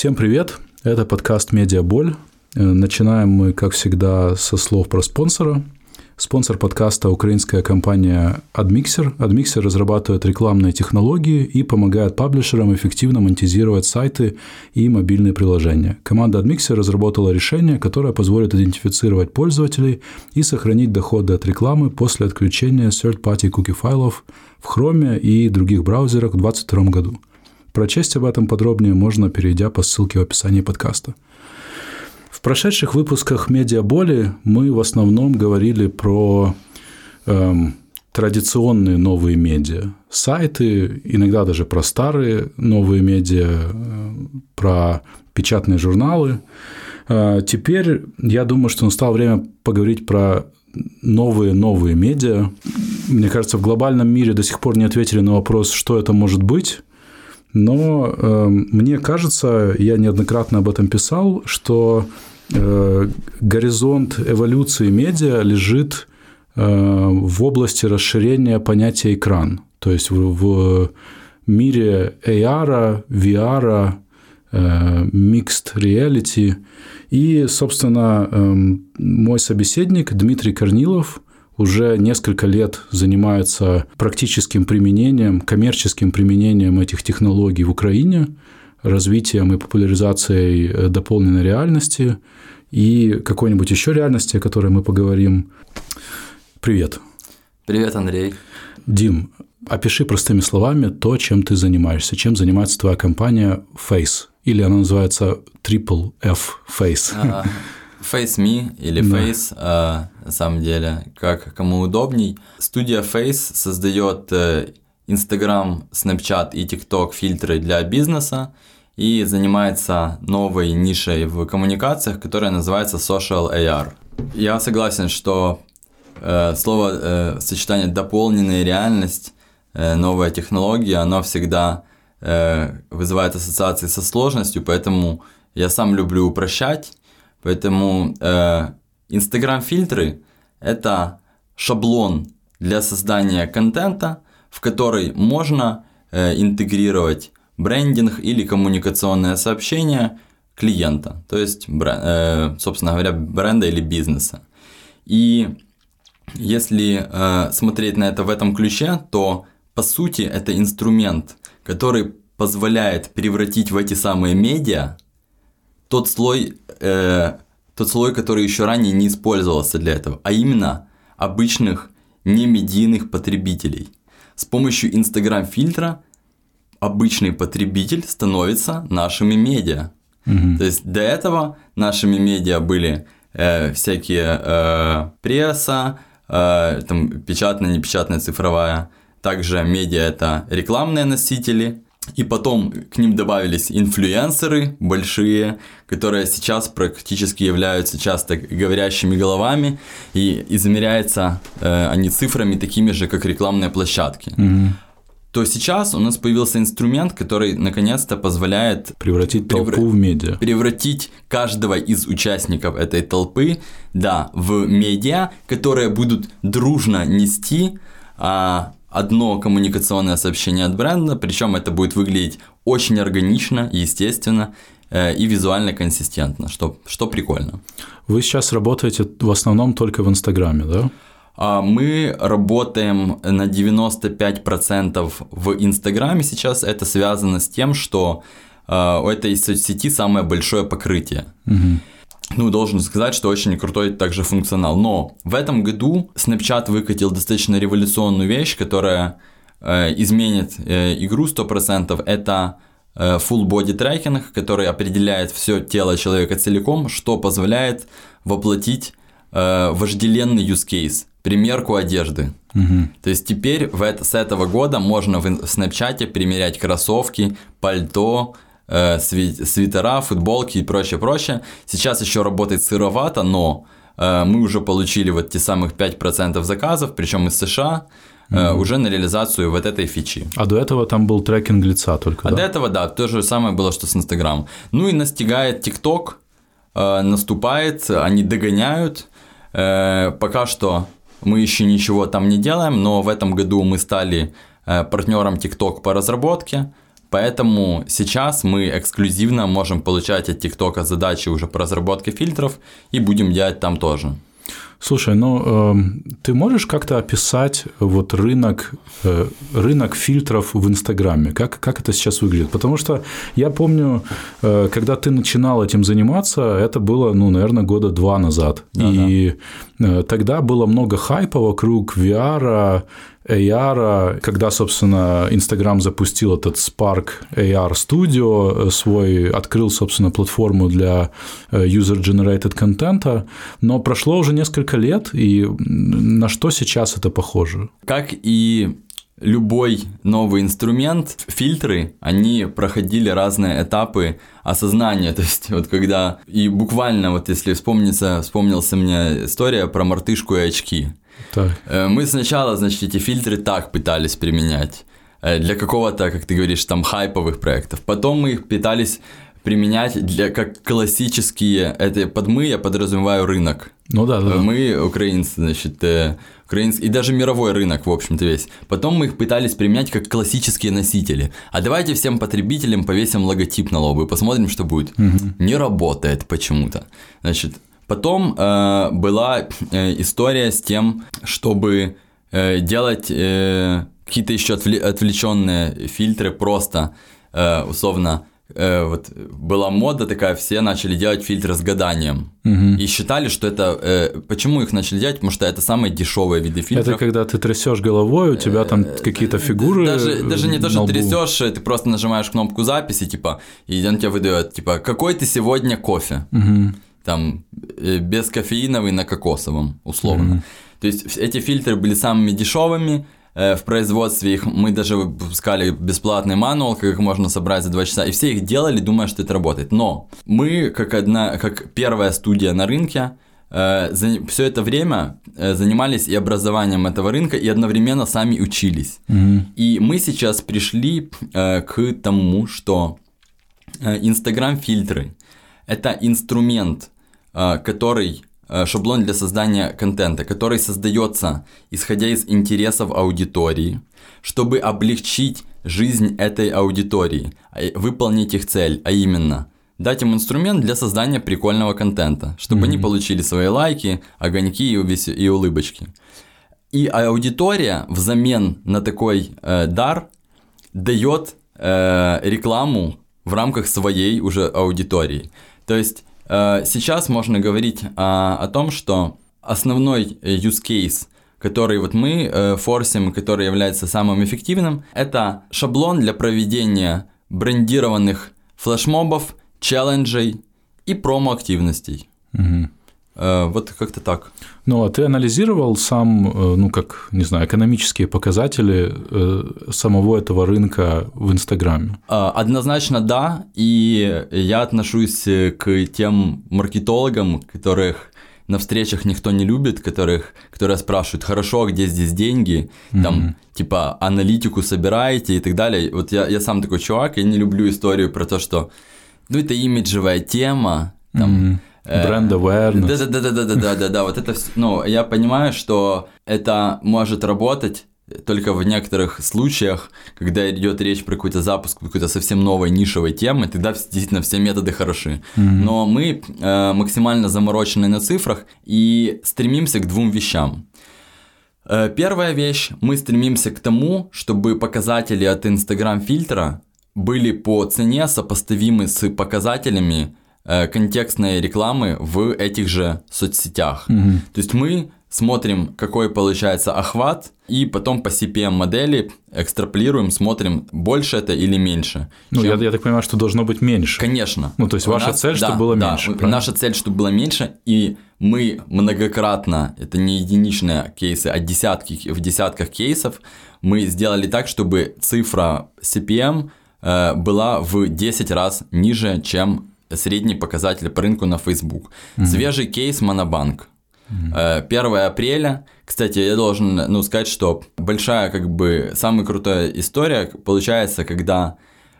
Всем привет! Это подкаст «Медиаболь». Э, начинаем мы, как всегда, со слов про спонсора. Спонсор подкаста – украинская компания AdMixer. AdMixer разрабатывает рекламные технологии и помогает паблишерам эффективно монетизировать сайты и мобильные приложения. Команда AdMixer разработала решение, которое позволит идентифицировать пользователей и сохранить доходы от рекламы после отключения third-party cookie файлов в Chrome и других браузерах в 2022 году. Прочесть об этом подробнее можно, перейдя по ссылке в описании подкаста. В прошедших выпусках «Медиаболи» мы в основном говорили про эм, традиционные новые медиа, сайты, иногда даже про старые новые медиа, э, про печатные журналы. Э, теперь я думаю, что настало время поговорить про новые-новые медиа. Мне кажется, в глобальном мире до сих пор не ответили на вопрос, что это может быть. Но э, мне кажется, я неоднократно об этом писал, что Э, горизонт эволюции медиа лежит э, в области расширения понятия экран. То есть в мире AR, VR, э, mixed reality. И, собственно, мой собеседник Дмитрий Корнилов уже несколько лет занимается практическим применением, коммерческим применением этих технологий в Украине – развитием и популяризацией э, дополненной реальности и какой-нибудь еще реальности, о которой мы поговорим. Привет. Привет, Андрей. Дим, опиши простыми словами то, чем ты занимаешься, чем занимается твоя компания Face, или она называется Triple F Face. А, Face Me или Face, да. на самом деле, как кому удобней. Студия Face создает э, Instagram, Snapchat и TikTok фильтры для бизнеса и занимается новой нишей в коммуникациях, которая называется Social AR. Я согласен, что э, слово э, сочетание дополненная реальность, э, новая технология, оно всегда э, вызывает ассоциации со сложностью, поэтому я сам люблю упрощать, поэтому э, фильтры это шаблон для создания контента, в который можно э, интегрировать брендинг или коммуникационное сообщение клиента, то есть, э, собственно говоря, бренда или бизнеса. И если смотреть на это в этом ключе, то по сути это инструмент, который позволяет превратить в эти самые медиа тот слой, э, тот слой, который еще ранее не использовался для этого, а именно обычных немедийных потребителей. С помощью Instagram фильтра обычный потребитель становится нашими медиа. Угу. То есть до этого нашими медиа были э, всякие э, пресса, э, там печатная, непечатная, цифровая. Также медиа это рекламные носители. И потом к ним добавились инфлюенсеры большие, которые сейчас практически являются часто говорящими головами, и измеряются э, они цифрами такими же, как рекламные площадки. Угу то сейчас у нас появился инструмент, который наконец-то позволяет превратить толпу превра... в медиа. Превратить каждого из участников этой толпы, да, в медиа, которые будут дружно нести а, одно коммуникационное сообщение от бренда, причем это будет выглядеть очень органично, естественно э, и визуально консистентно, что, что прикольно. Вы сейчас работаете в основном только в Инстаграме, да? А, мы работаем на 95% в Инстаграме сейчас. Это связано с тем, что а, у этой соцсети самое большое покрытие. Угу. Ну, должен сказать, что очень крутой также функционал. Но в этом году Snapchat выкатил достаточно революционную вещь, которая э, изменит э, игру 100%. Это э, full body tracking, который определяет все тело человека целиком, что позволяет воплотить э, вожделенный use case примерку одежды. Угу. То есть теперь в это, с этого года можно в, в Snapchat примерять кроссовки, пальто, э, свитера, футболки и прочее, прочее. Сейчас еще работает сыровато, но э, мы уже получили вот те самых 5% заказов, причем из США, mm уже на реализацию вот этой фичи. А до этого там был трекинг лица только, А да? до этого, да, то же самое было, что с Инстаграм. Ну и настигает ТикТок, э, наступает, они догоняют. Э, пока что мы еще ничего там не делаем, но в этом году мы стали э, партнером TikTok по разработке. Поэтому сейчас мы эксклюзивно можем получать от ТикТока задачи уже по разработке фильтров и будем делать там тоже. Слушай, ну э, ты можешь как-то описать вот рынок, э, рынок фильтров в Инстаграме? Как, как это сейчас выглядит? Потому что я помню, э, когда ты начинал этим заниматься, это было, ну, наверное, года два назад. Да, и да. тогда было много хайпа вокруг VR, AR, когда, собственно, Instagram запустил этот Spark AR Studio э, свой, открыл, собственно, платформу для э, user-generated контента, но прошло уже несколько лет, и на что сейчас это похоже? Как и любой новый инструмент, фильтры, они проходили разные этапы осознания. То есть, вот когда... И буквально, вот если вспомнится, вспомнился мне история про мартышку и очки. Так. Э, мы сначала, значит, эти фильтры так пытались применять э, для какого-то, как ты говоришь, там хайповых проектов. Потом мы их пытались применять для как классические, это под мы я подразумеваю рынок. Ну да, да. Мы украинцы, значит, э, украинский, и даже мировой рынок, в общем-то, весь. Потом мы их пытались применять как классические носители. А давайте всем потребителям повесим логотип на лоб и посмотрим, что будет. Угу. Не работает почему-то. Значит, Потом э, была э, история с тем, чтобы э, делать э, какие-то еще отвлеченные фильтры просто э, условно э, вот была мода такая, все начали делать фильтры с гаданием. Угу. И считали, что это... Э, почему их начали делать? Потому что это самые дешевые виды фильтров. Это когда ты трясешь головой, у тебя там э, какие-то фигуры. Даже, даже не то, что трясешь, ты просто нажимаешь кнопку записи, типа, и он тебе выдает, типа, какой ты сегодня кофе. Угу там э, без кофеиновый на кокосовом, условно. Mm-hmm. То есть эти фильтры были самыми дешевыми, э, в производстве их мы даже выпускали бесплатный мануал, как их можно собрать за 2 часа, и все их делали, думая, что это работает. Но мы, как, одна, как первая студия на рынке, э, все это время занимались и образованием этого рынка, и одновременно сами учились. Mm-hmm. И мы сейчас пришли к тому, что Инстаграм-фильтры это инструмент, э, который э, шаблон для создания контента, который создается исходя из интересов аудитории, чтобы облегчить жизнь этой аудитории, а, выполнить их цель, а именно дать им инструмент для создания прикольного контента, чтобы mm-hmm. они получили свои лайки, огоньки и, и улыбочки. И аудитория взамен на такой э, дар дает э, рекламу в рамках своей уже аудитории. То есть э, сейчас можно говорить о, о том, что основной use case который вот мы э, форсим, который является самым эффективным, это шаблон для проведения брендированных флешмобов, челленджей и промо-активностей. Угу. Э, вот как-то так. Ну, а ты анализировал сам, э, ну, как, не знаю, экономические показатели э, самого этого рынка в Инстаграме? Однозначно да, и я отношусь к тем маркетологам, которых на встречах никто не любит, которых, которые спрашивают, хорошо, а где здесь деньги, mm-hmm. там, типа, аналитику собираете и так далее. Вот я, я сам такой чувак, я не люблю историю про то, что, ну, это имиджевая тема, там, mm-hmm Бренд awareness. Да, да, да, да, да, да, да, да, вот это все. Ну, я понимаю, что это может работать только в некоторых случаях, когда идет речь про какой-то запуск какой-то совсем новой нишевой темы, тогда действительно все методы хороши. Mm-hmm. Но мы э, максимально заморочены на цифрах и стремимся к двум вещам. Э, первая вещь, мы стремимся к тому, чтобы показатели от Instagram фильтра были по цене сопоставимы с показателями Э, контекстной рекламы в этих же соцсетях. Угу. То есть мы смотрим, какой получается охват, и потом по CPM модели экстраполируем, смотрим, больше это или меньше. Ну, чем... я, я так понимаю, что должно быть меньше. Конечно. Ну, то есть ваша нас, цель, да, чтобы было да, меньше. Правильно? Наша цель, чтобы было меньше, и мы многократно, это не единичные кейсы, а десятки, в десятках кейсов, мы сделали так, чтобы цифра CPM э, была в 10 раз ниже, чем средний показатель по рынку на Facebook. Mm-hmm. Свежий кейс Монобанк. Mm-hmm. 1 апреля. Кстати, я должен ну, сказать, что большая, как бы, самая крутая история получается, когда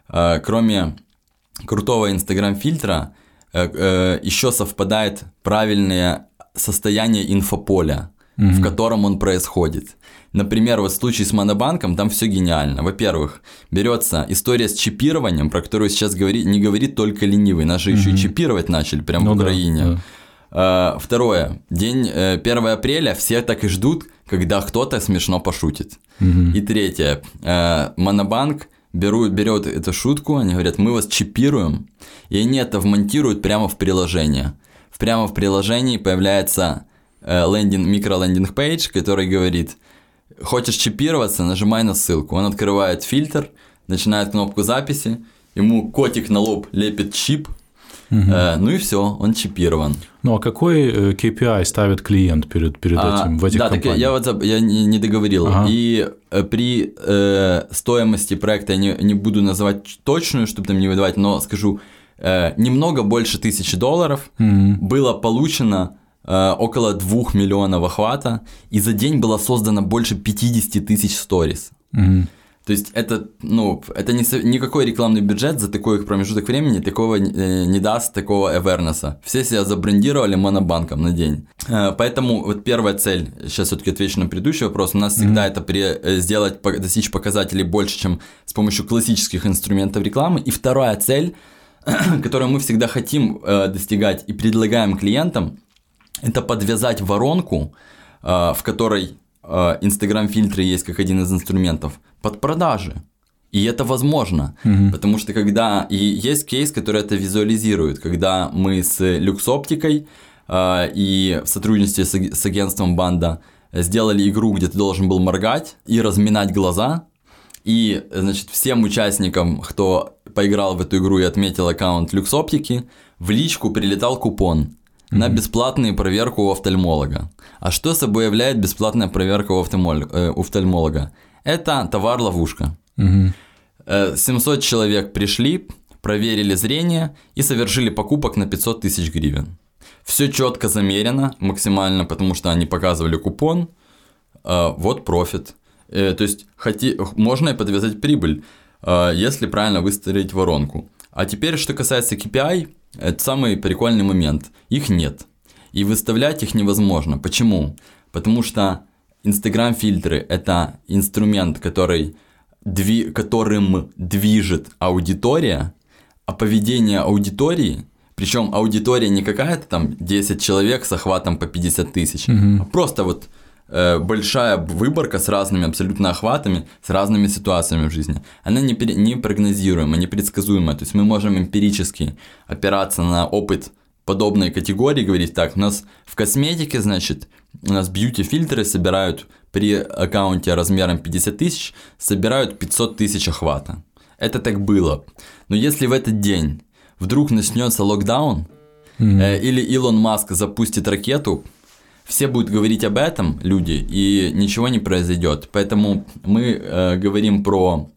э, кроме крутого Инстаграм-фильтра э, еще совпадает правильное состояние инфополя. угу. в котором он происходит. Например, вот в случае с Монобанком там все гениально. Во-первых, берется история с чипированием, про которую сейчас говорит, не говорит только ленивый. Нас же угу. еще и чипировать начали прямо ну, в Украине. Да, да. Второе. День 1 э, апреля все так и ждут, когда кто-то смешно пошутит. Угу. И третье. Э, Монобанк берут, берет эту шутку, они говорят, мы вас чипируем, и они это вмонтируют прямо в приложение. Прямо в приложении появляется э, лендинг, микролендинг пейдж, который говорит, хочешь чипироваться, нажимай на ссылку. Он открывает фильтр, начинает кнопку записи, ему котик на лоб лепит чип, Угу. Э, ну и все, он чипирован. Ну а какой э, KPI ставит клиент перед, перед а, этим в этих да, компаниях? Так я вот я не, не договорил. Ага. И э, при э, стоимости проекта я не, не буду называть точную, чтобы там не выдавать, но скажу, э, немного больше тысячи долларов угу. было получено э, около 2 миллионов охвата, и за день было создано больше 50 тысяч сторис. Угу. То есть это, ну, это не, никакой рекламный бюджет за такой промежуток времени такого э, не даст, такого awareness. Все себя забрендировали монобанком на день. Э, поэтому вот первая цель, сейчас все-таки отвечу на предыдущий вопрос, у нас mm-hmm. всегда это при, э, сделать, достичь показателей больше, чем с помощью классических инструментов рекламы. И вторая цель, которую мы всегда хотим достигать и предлагаем клиентам, это подвязать воронку, в которой Инстаграм фильтры есть как один из инструментов – под продажи. И это возможно, угу. потому что когда и есть кейс, который это визуализирует, когда мы с люксоптикой э, и в сотрудничестве с, с агентством Банда сделали игру, где ты должен был моргать и разминать глаза, и значит всем участникам, кто поиграл в эту игру и отметил аккаунт люксоптики, в личку прилетал купон на бесплатную проверку у офтальмолога. А что собой является бесплатная проверка у э, офтальмолога? Это товар-ловушка. Угу. 700 человек пришли, проверили зрение и совершили покупок на 500 тысяч гривен. Все четко замерено максимально, потому что они показывали купон. Э, вот профит. Э, то есть хоти, можно и подвязать прибыль, если правильно выстроить воронку. А теперь, что касается KPI, это самый прикольный момент. Их нет. И выставлять их невозможно. Почему? Потому что Инстаграм фильтры это инструмент, который, дви, которым движет аудитория, а поведение аудитории, причем аудитория не какая-то там 10 человек с охватом по 50 тысяч, угу. а просто вот большая выборка с разными абсолютно охватами, с разными ситуациями в жизни. Она не, не прогнозируема, не предсказуема. То есть мы можем эмпирически опираться на опыт подобной категории, говорить так, у нас в косметике, значит, у нас бьюти-фильтры собирают при аккаунте размером 50 тысяч, собирают 500 тысяч охвата. Это так было. Но если в этот день вдруг начнется локдаун, mm-hmm. э, или Илон Маск запустит ракету, все будут говорить об этом, люди, и ничего не произойдет. Поэтому мы э, говорим про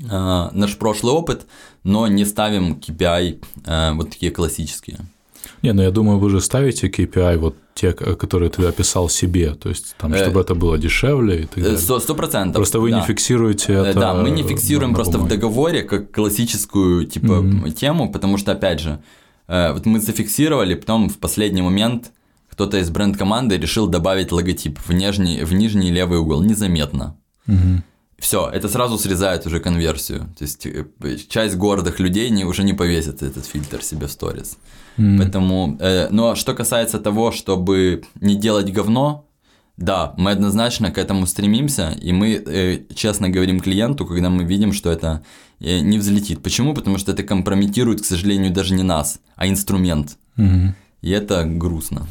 э, наш прошлый опыт, но не ставим KPI э, вот такие классические. Не, ну я думаю, вы же ставите KPI вот те, которые ты описал себе, то есть там, чтобы э, это было дешевле и так далее. Сто процентов. Просто вы да. не фиксируете э, это. Да, мы не фиксируем на, просто в договоре как классическую типа mm-hmm. тему, потому что опять же, э, вот мы зафиксировали, потом в последний момент кто-то из бренд-команды решил добавить логотип в нижний, в нижний левый угол незаметно. Mm-hmm. Все, это сразу срезает уже конверсию. То есть часть гордых людей не, уже не повесит этот фильтр себе в сторис. Mm. Поэтому, э, но что касается того, чтобы не делать говно, да, мы однозначно к этому стремимся, и мы э, честно говорим клиенту, когда мы видим, что это э, не взлетит. Почему? Потому что это компрометирует, к сожалению, даже не нас, а инструмент. Mm-hmm. И это грустно.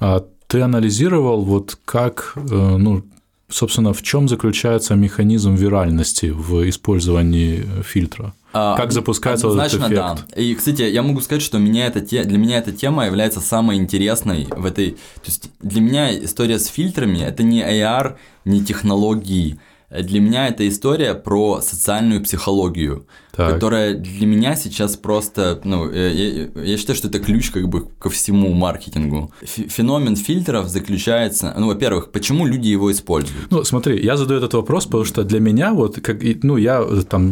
А ты анализировал, вот как, э, ну, собственно, в чем заключается механизм виральности в использовании фильтра? А, как запускается Однозначно, этот эффект? да. И, кстати, я могу сказать, что меня эта те... для меня эта тема является самой интересной в этой... То есть для меня история с фильтрами – это не AR, не технологии. Для меня это история про социальную психологию. Так. которая для меня сейчас просто, ну, я, я считаю, что это ключ как бы ко всему маркетингу. Ф- Феномен фильтров заключается, ну, во-первых, почему люди его используют? Ну, смотри, я задаю этот вопрос, потому что для меня вот, как, ну, я там,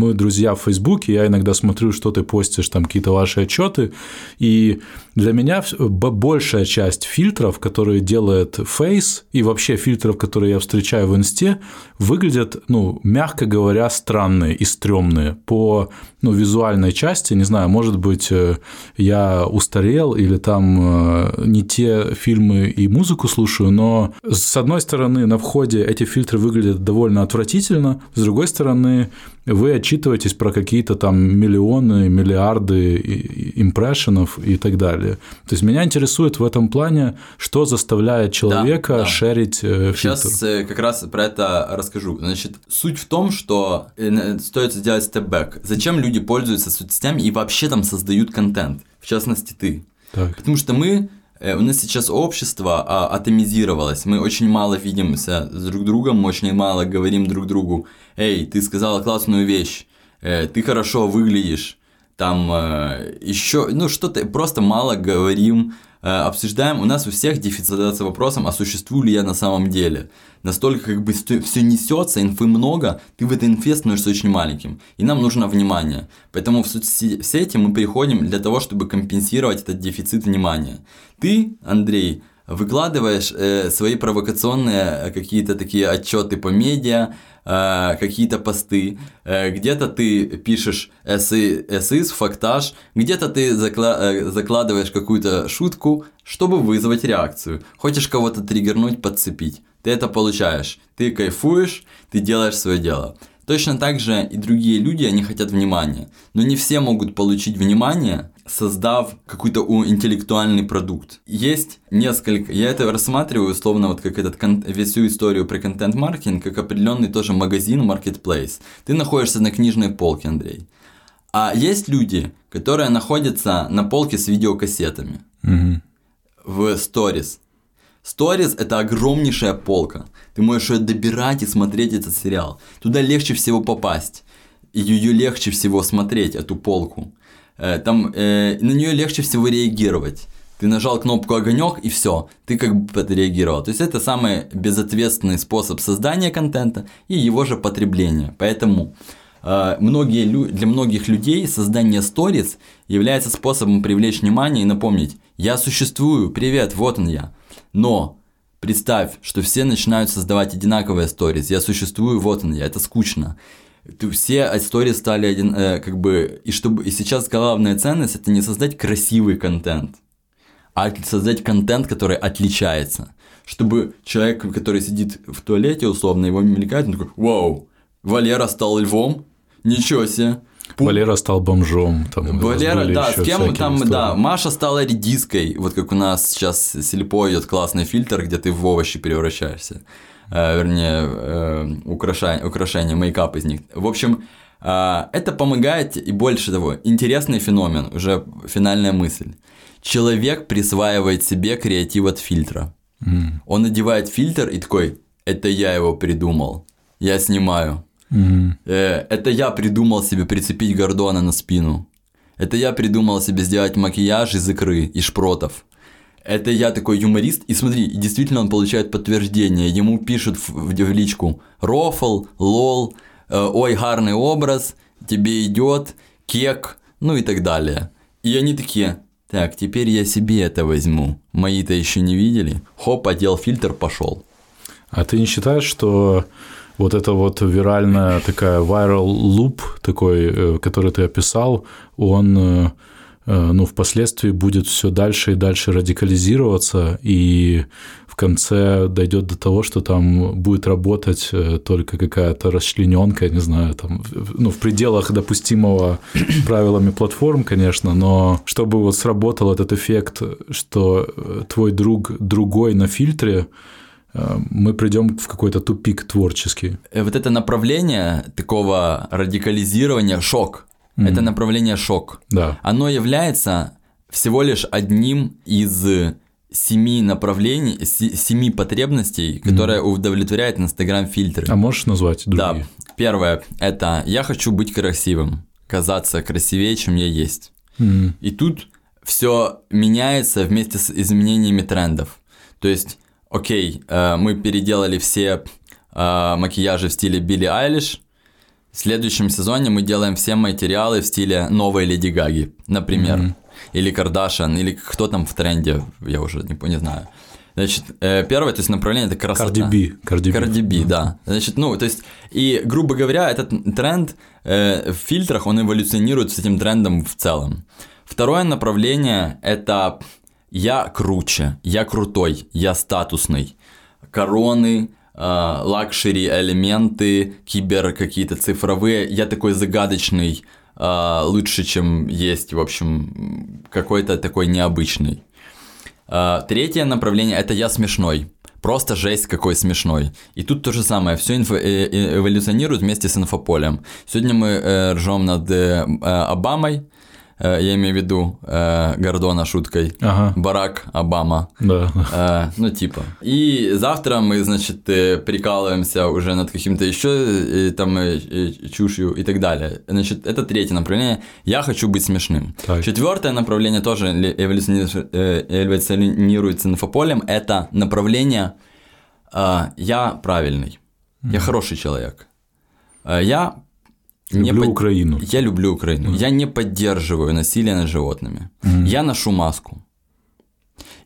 мы друзья в Фейсбуке, я иногда смотрю, что ты постишь, там, какие-то ваши отчеты, и для меня большая часть фильтров, которые делает Face, и вообще фильтров, которые я встречаю в инсте, выглядят, ну, мягко говоря, странные и стрёмные по, ну, визуальной части, не знаю, может быть, э, я устарел или там э, не те фильмы и музыку слушаю, но с одной стороны на входе эти фильтры выглядят довольно отвратительно, с другой стороны вы отчитываетесь про какие-то там миллионы, миллиарды импрессионов и так далее. То есть меня интересует в этом плане, что заставляет человека да. шерить э, фильтр. Сейчас э, как раз про это расскажу. Значит, суть в том, что э, стоит сделать степ-бэк. Зачем люди пользуются соцсетями и вообще там создают контент? В частности, ты. Так. Потому что мы, у нас сейчас общество а, атомизировалось, мы очень мало видимся с друг другом, мы очень мало говорим друг другу, эй, ты сказала классную вещь, э, ты хорошо выглядишь, там еще, ну что-то, просто мало говорим, э, обсуждаем, у нас у всех дефицит задаться вопросом, а существую ли я на самом деле. Настолько как бы все несется, инфы много, ты в этой инфе становишься очень маленьким. И нам нужно внимание. Поэтому в соцсети мы приходим для того, чтобы компенсировать этот дефицит внимания. Ты, Андрей, выкладываешь э, свои провокационные э, какие-то такие отчеты по медиа, э, какие-то посты, э, где-то ты пишешь эссы, эссыз, фактаж, где-то ты закла- э, закладываешь какую-то шутку, чтобы вызвать реакцию. Хочешь кого-то триггернуть, подцепить. Ты это получаешь. Ты кайфуешь, ты делаешь свое дело. Точно так же и другие люди, они хотят внимания. Но не все могут получить внимание, создав какой-то интеллектуальный продукт. Есть несколько, я это рассматриваю условно вот как этот кон- всю историю про контент-маркетинг, как определенный тоже магазин, marketplace. Ты находишься на книжной полке, Андрей. А есть люди, которые находятся на полке с видеокассетами Мгм. в сторис. Сторис это огромнейшая полка. Ты можешь ее добирать и смотреть этот сериал. Туда легче всего попасть. Ее легче всего смотреть, эту полку. Э, Там э, на нее легче всего реагировать. Ты нажал кнопку огонек и все, ты как бы отреагировал. То есть это самый безответственный способ создания контента и его же потребления. Поэтому э, многие для многих людей создание сторис является способом привлечь внимание и напомнить, я существую, привет, вот он я. Но представь, что все начинают создавать одинаковые сторис, я существую, вот он я, это скучно. Все истории стали один, э, как бы, и чтобы, и сейчас главная ценность это не создать красивый контент, а создать контент, который отличается. Чтобы человек, который сидит в туалете, условно, его мелькает, он такой, вау, Валера стал львом, ничего себе. Пу- Валера стал бомжом. Там, Валера, да, с кем там, истории. да, Маша стала редиской, вот как у нас сейчас слепо идет классный фильтр, где ты в овощи превращаешься, Э, вернее, э, украшение, украшение, мейкап из них. В общем, э, это помогает, и больше того, интересный феномен, уже финальная мысль. Человек присваивает себе креатив от фильтра. Мгм. Он надевает фильтр и такой, это я его придумал, я снимаю. Э, это я придумал себе прицепить Гордона на спину. Это я придумал себе сделать макияж из икры и шпротов. Это я такой юморист, и смотри, действительно он получает подтверждение. Ему пишут в, в- в личку рофл, лол, э, ой, гарный образ, тебе идет, кек, ну и так далее. И они такие, так, теперь я себе это возьму. Мои-то еще не видели. Хоп, одел фильтр, пошел. А ты не считаешь, что вот эта вот виральная такая viral loop такой, э, который ты описал, он э, э, ну, впоследствии будет все дальше и дальше радикализироваться, и в конце дойдет до того, что там будет работать только какая-то расчлененка, не знаю, там, ну, в пределах допустимого правилами платформ, конечно, но чтобы вот сработал этот эффект, что твой друг другой на фильтре, мы придем в какой-то тупик творческий. Э, вот это направление такого радикализирования шок. Это направление шок. Да. Оно является всего лишь одним из семи направлений, се- семи потребностей, которые удовлетворяет Инстаграм фильтры. А можешь назвать Да. другие? первое – это я хочу быть красивым, казаться красивее, чем я есть. М. И тут все меняется вместе с изменениями трендов. То есть, окей, э, мы переделали все э, макияжи в стиле Билли Айлиш. В следующем сезоне мы делаем все материалы в стиле новой Леди Гаги, например. Мгм. Или Кардашан, или кто там в тренде, я уже не, не знаю. Значит, э, первое, то есть направление это красота. B. Cardi B, да. Значит, ну, то есть, и, грубо говоря, этот тренд э, в фильтрах, он эволюционирует с этим трендом в целом. Второе направление – это я круче, я крутой, я статусный. Короны, э, luxury, элементы, кибер какие-то цифровые. Я такой загадочный, э, лучше, чем есть, в общем, какой-то такой необычный. А, Третье направление это я смешной. Просто жесть какой смешной. И тут то же самое, все эволюционирует вместе с инфополем. Сегодня мы э, ржем над э, э, Обамой, э, я имею в виду э, Гордона шуткой, Ага, Барак Обама. да. Э, ну, типа. И завтра мы, значит, э, прикалываемся уже над каким-то еще э, там э, э, чушью и так далее. Значит, это третье направление. Я хочу быть смешным. Так. Четвертое направление тоже ли- эволюциони- э, эволюционирует с инфополем. Это направление э, я правильный. Я хороший человек. Э, я не Люблю под- Украину. Я люблю Украину. Я не поддерживаю насилие над животными. Я ношу маску.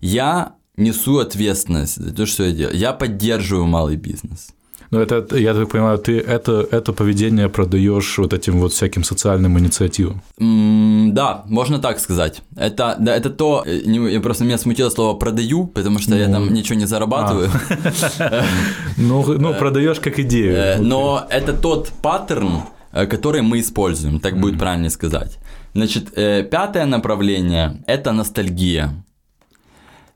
Я несу ответственность за то, что я делаю. Я поддерживаю малый бизнес. Ну, это, я так понимаю, ты это, это поведение продаешь вот этим вот всяким социальным инициативам. М, Да, можно так сказать. Это, да, это то, э, не- я просто меня смутило слово продаю, потому что я Ну, там ничего не зарабатываю. Ну, ну продаешь как идею. Э. Но это тот паттерн, э, который мы используем, так будет правильно сказать. Значит, э, пятое направление – это ностальгия.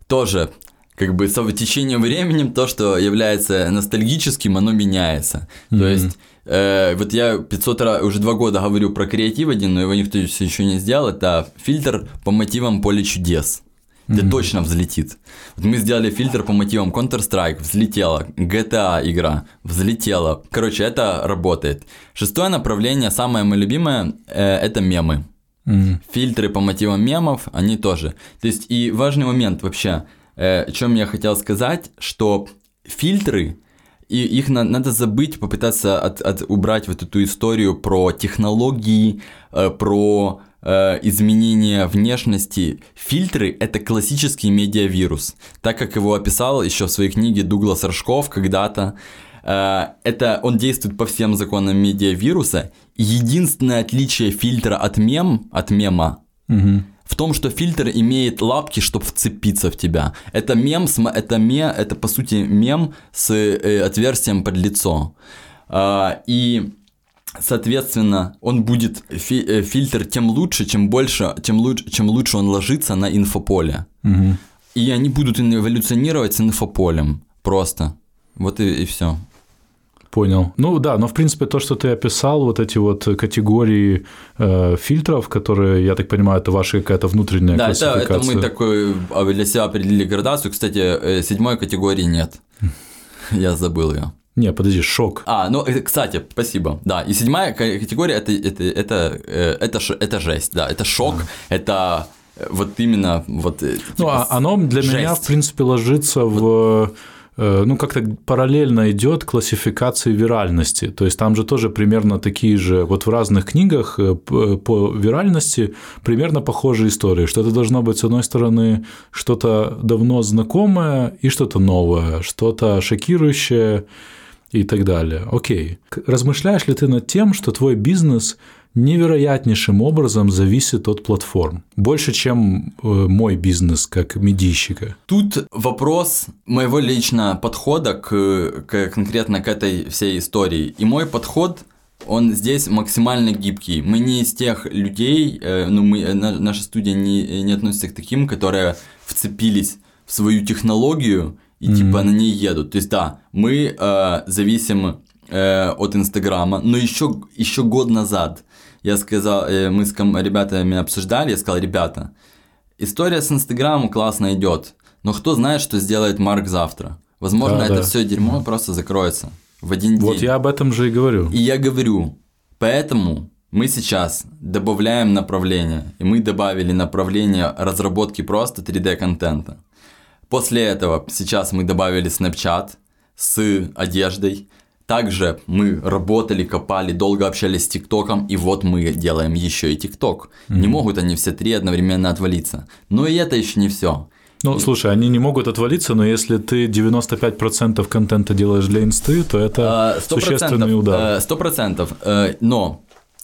Тоже, как бы, со течением времени то, что является ностальгическим, оно меняется. То есть, э, вот я 500 раз, уже два года говорю про креатив один, но его никто еще не сделал, это фильтр по мотивам поле чудес. Где точно взлетит. Вот мы сделали фильтр по мотивам Counter-Strike, взлетела. GTA игра, взлетела. Короче, это работает. Шестое направление, самое мое любимое, э, это мемы. М. Фильтры по мотивам мемов, они тоже. То есть, и важный момент вообще, э, о чем я хотел сказать, что фильтры, и их на- надо забыть, попытаться от, от- убрать вот эту историю про технологии, э, про э, изменение внешности. Фильтры – это классический медиавирус. Так как его описал еще в своей книге Дуглас Рожков когда-то, Э, это он действует по всем законам медиавируса. Единственное отличие фильтра от мем, от мема, Мгм. в том, что фильтр имеет лапки, чтобы вцепиться в тебя. Это мем, это ме, это по сути мем с э, отверстием под лицо. И Соответственно, он будет фи- э, фильтр тем лучше, чем больше, тем лучше, чем лучше он ложится на инфополе. Мгм. И они будут эволюционировать с инфополем. Просто. Вот и, все. Понял. Ну да, но в принципе то, что ты описал, вот эти вот категории э, фильтров, которые, я так понимаю, это ваша какая-то внутренняя Да, это, классификация. это мы такой а, для себя определили градацию. Кстати, э, седьмой категории нет. Я забыл ее. Не, подожди, шок. А, ну, э, кстати, спасибо. Да, и седьмая ка- категория это, это, это, э, это, ш- это жесть, да, это шок, это э, вот именно вот. э, Ну, типа, а оно для меня, жесть. в принципе, ложится в э, ну, как-то параллельно идет классификации виральности. То есть там же тоже примерно такие же, вот в разных книгах по виральности примерно похожие истории, что это должно быть, с одной стороны, что-то давно знакомое и что-то новое, что-то шокирующее и так далее. Окей. Размышляешь ли ты над тем, что твой бизнес невероятнейшим образом зависит от платформ? Больше, чем э, мой бизнес как медийщика. Тут вопрос моего лично подхода к, к- конкретно к этой всей истории. И мой подход, он здесь максимально гибкий. Мы не из тех людей, э, ну, мы, э, на- наша студия не, не относится к таким, которые вцепились в свою технологию и типа на ней едут. То есть, да, мы э, зависим э, от Инстаграма, но еще, еще год назад я сказал, э, мы с ком- ребятами обсуждали, я сказал, ребята, История с Инстаграмом классно идет, но кто знает, что сделает Марк завтра? Возможно, Да, это да. все дерьмо просто закроется. в один день. Вот я об этом же и говорю. И я говорю, поэтому мы сейчас добавляем направление, и мы добавили направление разработки просто 3D-контента. После этого сейчас мы добавили Snapchat с одеждой. Также мы работали, копали, долго общались с ТикТоком, и вот мы делаем еще и ТикТок. Mm-hmm. Не могут они все три одновременно отвалиться. Но и это еще не все. Ну, слушай, они не могут отвалиться, но если ты 95% контента делаешь для инсты, то это 100%, существенный удар. Э, сто процентов. Э, но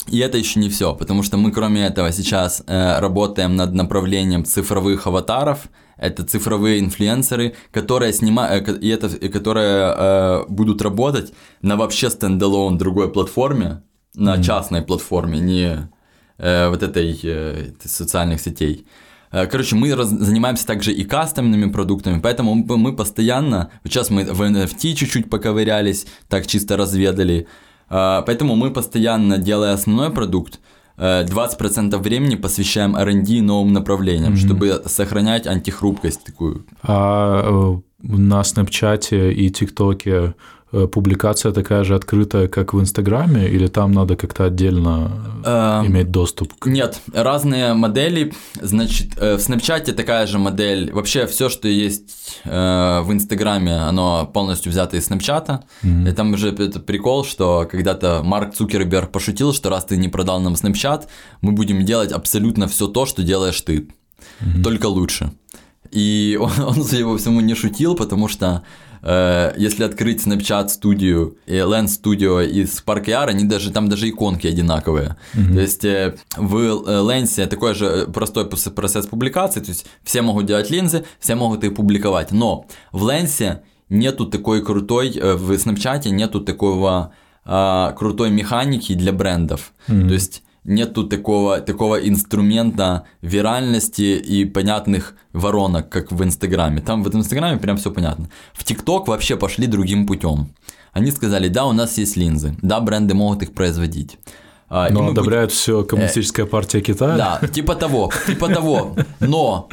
и это еще не все, потому что мы, кроме этого, сейчас э, работаем над направлением цифровых аватаров. Это цифровые инфлюенсеры, которые снимают, и это, и которые э, будут работать на вообще стендалон другой платформе, на mm-hmm. частной платформе, не э, вот этой э, социальных сетей. Э, короче, мы раз, занимаемся также и кастомными продуктами, поэтому мы постоянно, вот сейчас мы в NFT чуть-чуть поковырялись, так чисто разведали, э, поэтому мы постоянно, делая основной продукт, 20% э, времени посвящаем R&D новым направлениям, mm-hmm. чтобы сохранять антихрупкость такую. А на Снапчате и ТикТоке Э, публикация такая же открытая, как в Инстаграме, или там надо как-то отдельно э, иметь доступ? К... Нет, разные модели. Значит, э, в Снапчате такая же модель. Вообще все, что есть в Инстаграме, оно полностью взято из Снапчата. Mm-hmm. И там уже это прикол, что когда-то Марк Цукерберг пошутил, что раз ты не продал нам Снапчат, мы будем делать абсолютно все то, что делаешь ты. Mm-hmm. Только лучше. И он, он, судя по всему, не шутил, потому что Э, если открыть Snapchat студию и Lens Studio из Spark AR, они даже, там даже иконки одинаковые. Mm-hmm. То есть э, в э, Lens такой же простой процесс публикации, то есть все могут делать линзы, все могут их публиковать, но в Lens нету такой крутой, в Snapchat нету такого а, крутой механики для брендов. Mm-hmm. То есть нету такого, такого инструмента виральности и понятных воронок, как в Инстаграме. Там в Инстаграме прям все понятно. В ТикТок вообще пошли другим путем. Они сказали, да, у нас есть линзы, да, бренды могут их производить. А, но одобряют будем... все коммунистическая партия Китая. Да, типа того, типа того. Но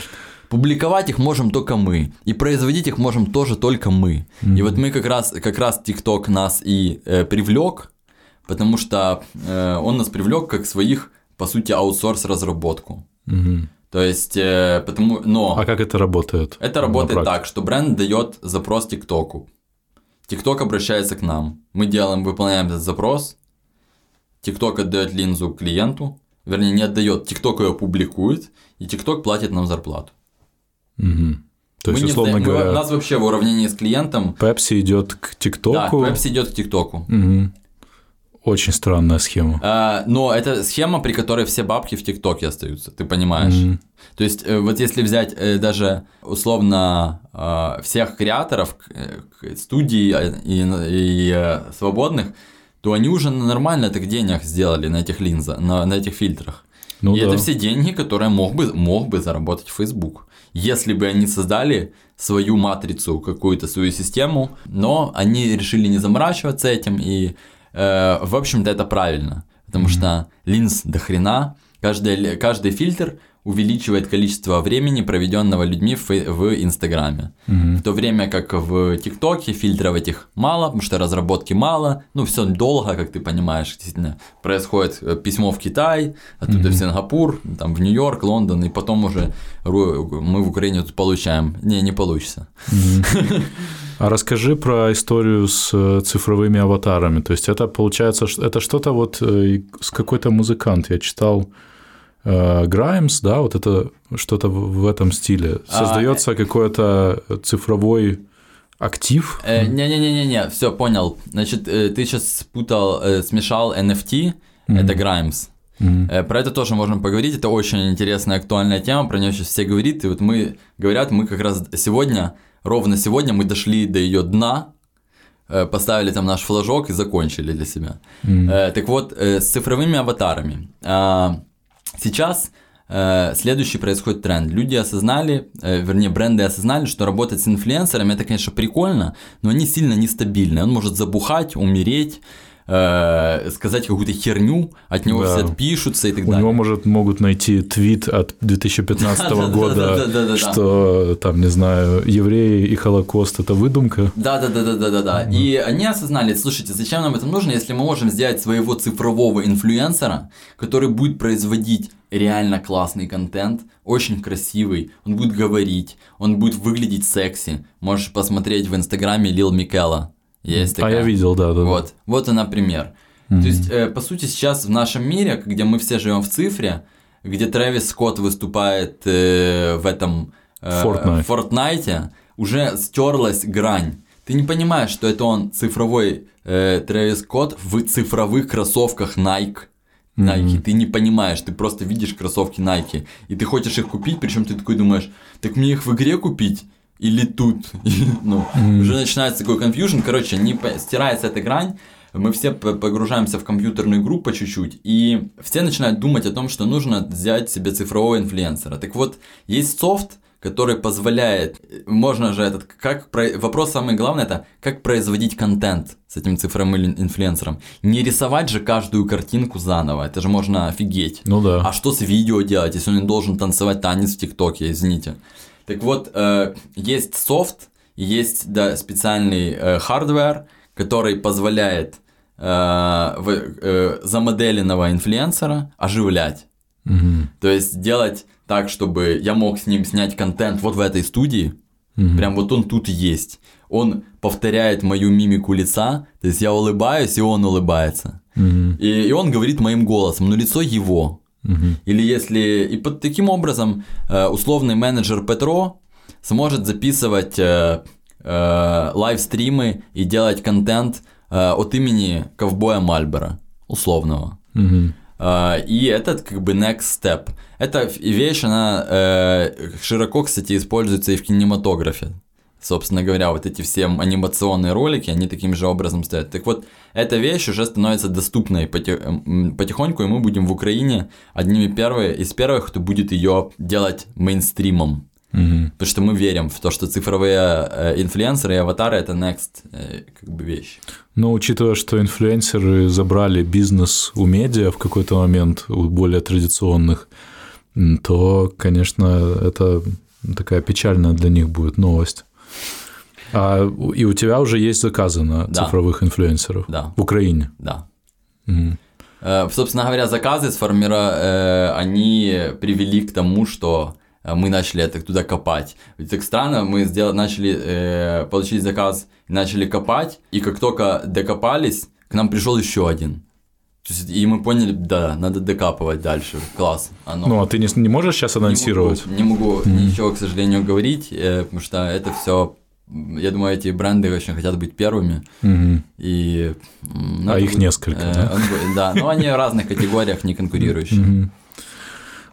публиковать их можем только мы, и производить их можем тоже только мы. Mm-hmm. И вот мы как раз, как раз TikTok нас и э, привлек, потому что э, он нас привлек как своих, по сути, аутсорс-разработку. Угу. То есть, э, потому, но... А как это работает? Это работает так, что бренд дает запрос ТикТоку. ТикТок обращается к нам. Мы делаем, выполняем этот запрос. ТикТок отдает линзу клиенту. Вернее, не отдает, ТикТок ее публикует, и ТикТок платит нам зарплату. Угу. То мы есть, условно не, говоря... Мы, у нас вообще в уравнении с клиентом... Pepsi идет к ТикТоку. Да, Pepsi идет к ТикТоку. Угу. Очень странная схема. А, но это схема, при которой все бабки в ТикТоке остаются, ты понимаешь? Mm-hmm. То есть, э, вот если взять э, даже условно э, всех креаторов, студий и, и свободных, то они уже нормально так денег сделали на этих линзах, на, на этих фильтрах. Ну, и да. это все деньги, которые мог бы, мог бы заработать Facebook. Если бы они создали свою матрицу, какую-то свою систему, но они решили не заморачиваться этим и Э, в общем-то, это правильно, потому что линз до хрена, каждый, каждый фильтр увеличивает количество времени, проведенного людьми в, в Инстаграме. Mm-hmm. В то время как в ТикТоке фильтров этих мало, потому что разработки мало, ну все долго, как ты понимаешь, действительно. Происходит э, письмо в Китай, оттуда mm-hmm. в Сингапур, там в Нью-Йорк, Лондон, и потом уже мы в Украине тут получаем. Не, не получится. Mm-hmm. А расскажи про историю с э, цифровыми аватарами. То есть это получается, это что-то вот э, с какой-то музыкант. Я читал Граймс, да, вот это что-то в этом стиле. А, Создается а, какой-то цифровой актив. Не-не-не-не, все, понял. Значит, ты сейчас спутал, смешал NFT, mm-hmm. это Граймс. Mm-hmm. Про это тоже можем поговорить. Это очень интересная, актуальная тема. Про нее сейчас все говорят. И вот мы говорят, мы как раз сегодня ровно сегодня мы дошли до ее дна, э, поставили там наш флажок и закончили для себя. Mm. Так вот, э, с цифровыми аватарами. А, сейчас следующий происходит тренд. Люди осознали, вернее, бренды осознали, что работать с инфлюенсерами это, конечно, прикольно, но они сильно нестабильны. Он может забухать, умереть, э, сказать какую-то херню, от него Да. все отпишутся и так У далее. него, может, могут найти твит от 2015 года, что там, не знаю, евреи и Холокост это выдумка. Да, да, да, да, да, да, да. И они осознали, слушайте, зачем нам это нужно, если мы можем сделать своего цифрового инфлюенсера, который будет производить реально классный контент, очень красивый, он будет говорить, он будет выглядеть секси. Можешь посмотреть в инстаграме Лил Микела. Есть А такая. я видел, да, да. Вот, вот она пример. То есть, э, по сути, сейчас в нашем мире, где мы все живем в цифре, где Трэвис Скотт выступает э, в этом э, Fortnite. Fortnite, уже стерлась грань. Ты не понимаешь, что это он цифровой э, Трэвис Скотт в цифровых кроссовках Nike. Nike. Ты не понимаешь, ты просто видишь кроссовки Nike, и ты хочешь их купить, причем ты такой думаешь, так мне их в игре купить или тут? ну, уже начинается такой конфьюжн, короче, не по- стирается эта грань, мы все погружаемся в компьютерную игру по чуть-чуть, и все начинают думать о том, что нужно взять себе цифрового инфлюенсера. Так вот, есть софт, который позволяет, можно же этот, как, про- вопрос самый главный, это как производить контент с этим цифровым ин- инфлюенсером. Не рисовать же каждую картинку заново, это же можно офигеть. Ну да. А что с видео делать, если он должен танцевать танец в ТикТоке, извините. Так вот, э, есть софт, есть да, специальный э, который позволяет э, в- э, замоделенного инфлюенсера оживлять. Мгм. То есть делать так, чтобы я мог с ним снять контент вот в этой студии, Мгм. прям вот он тут есть. Он повторяет мою мимику лица, то есть я улыбаюсь, и он улыбается. Мгм. И, и он говорит моим голосом, но лицо его. Или если... И под таким образом э, условный менеджер Петро сможет записывать э, э, лайвстримы и делать контент от имени ковбоя Мальбора, условного. И этот как бы next step. Эта вещь, она э, широко, кстати, используется и в кинематографе. Собственно говоря, вот эти все анимационные ролики, они таким же образом стоят. Так вот, эта вещь уже становится доступной м, потихоньку, и мы будем в Украине одними первые, из первых, кто будет ее делать мейнстримом. Мгм. Потому что мы верим в то, что цифровые э, инфлюенсеры и аватары это next э, как бы вещь. Но учитывая, что инфлюенсеры забрали бизнес у медиа в какой-то момент, у более традиционных, то, конечно, это такая печальная для них будет новость. А и у тебя уже есть заказы на Да. цифровых инфлюенсеров Да. в Украине. Да. Э, Собственно говоря, заказы сформира... э, они привели к тому, что э, мы начали это туда копать. Ведь так странно, мы сделали, начали э, получить заказ, начали копать, и как только докопались, к нам пришел еще один. То есть, и мы поняли, да, надо докапывать дальше. Класс. Оно. Ну, а ты не, не можешь сейчас анонсировать? Не могу, не могу ничего, к сожалению, говорить, э, потому что это все. Я думаю, эти бренды очень хотят быть первыми. Мгм. И, ну, А их будет- несколько, э, да? будет- да, но они в разных категориях, не конкурирующие. Мгм.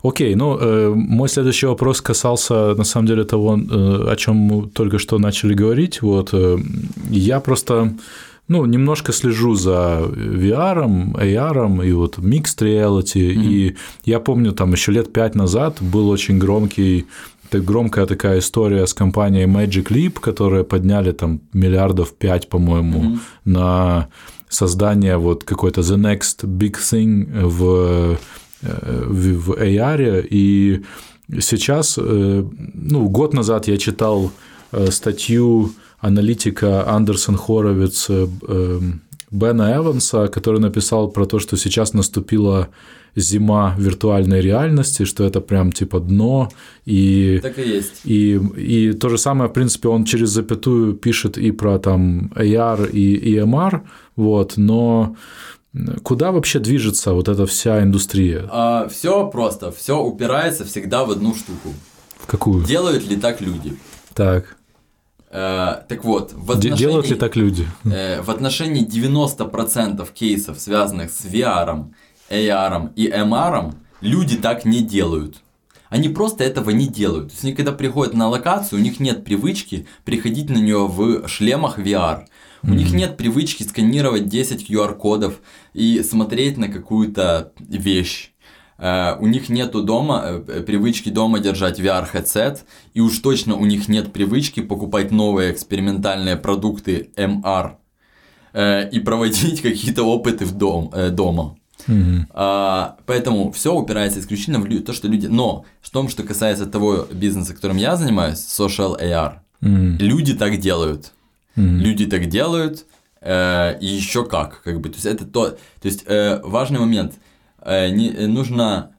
Окей, ну, э, мой следующий вопрос касался, на самом деле, того, э, о чем мы только что начали говорить. Вот, э, я просто, ну, немножко слежу за VR, AR и вот mixed reality, и я помню, там еще лет пять назад был очень громкий так громкая такая история с компанией Magic Leap, которые подняли там миллиардов пять, по-моему, на создание вот какой-то the next big thing в, э, в, в AR. И сейчас, э, ну, год назад я читал э, статью аналитика Андерсон Хоровиц э, э, Бена Эванса, который написал про то, что сейчас наступила зима виртуальной реальности, что это прям типа дно, и Так и есть. и, и то же самое, в принципе, он через запятую пишет и про там AR и EMR, вот, но куда вообще движется вот эта вся индустрия? все просто, все упирается всегда в одну штуку. В какую? Делают ли так люди? Так. Э, так вот, в отношении, Делают ли так люди? э, в отношении 90% кейсов, связанных с VR, AR и MR, люди так не делают. Они просто этого не делают. То есть они когда приходят на локацию, у них нет привычки приходить на нее в шлемах VR. У них нет привычки сканировать 10 QR-кодов и смотреть на какую-то вещь. Э, у них нету дома э, привычки дома держать VR-headset, и уж точно у них нет привычки покупать новые экспериментальные продукты MR. э, и проводить какие-то опыты в дом, дома. Mm-hmm. А, поэтому все упирается исключительно в то, что люди... Но в том, что касается того бизнеса, которым я занимаюсь, social AR, mm-hmm. люди так делают. Mm-hmm. Люди так делают, э, и еще как, как бы. То есть это то... То есть э, важный момент. Э, не, нужно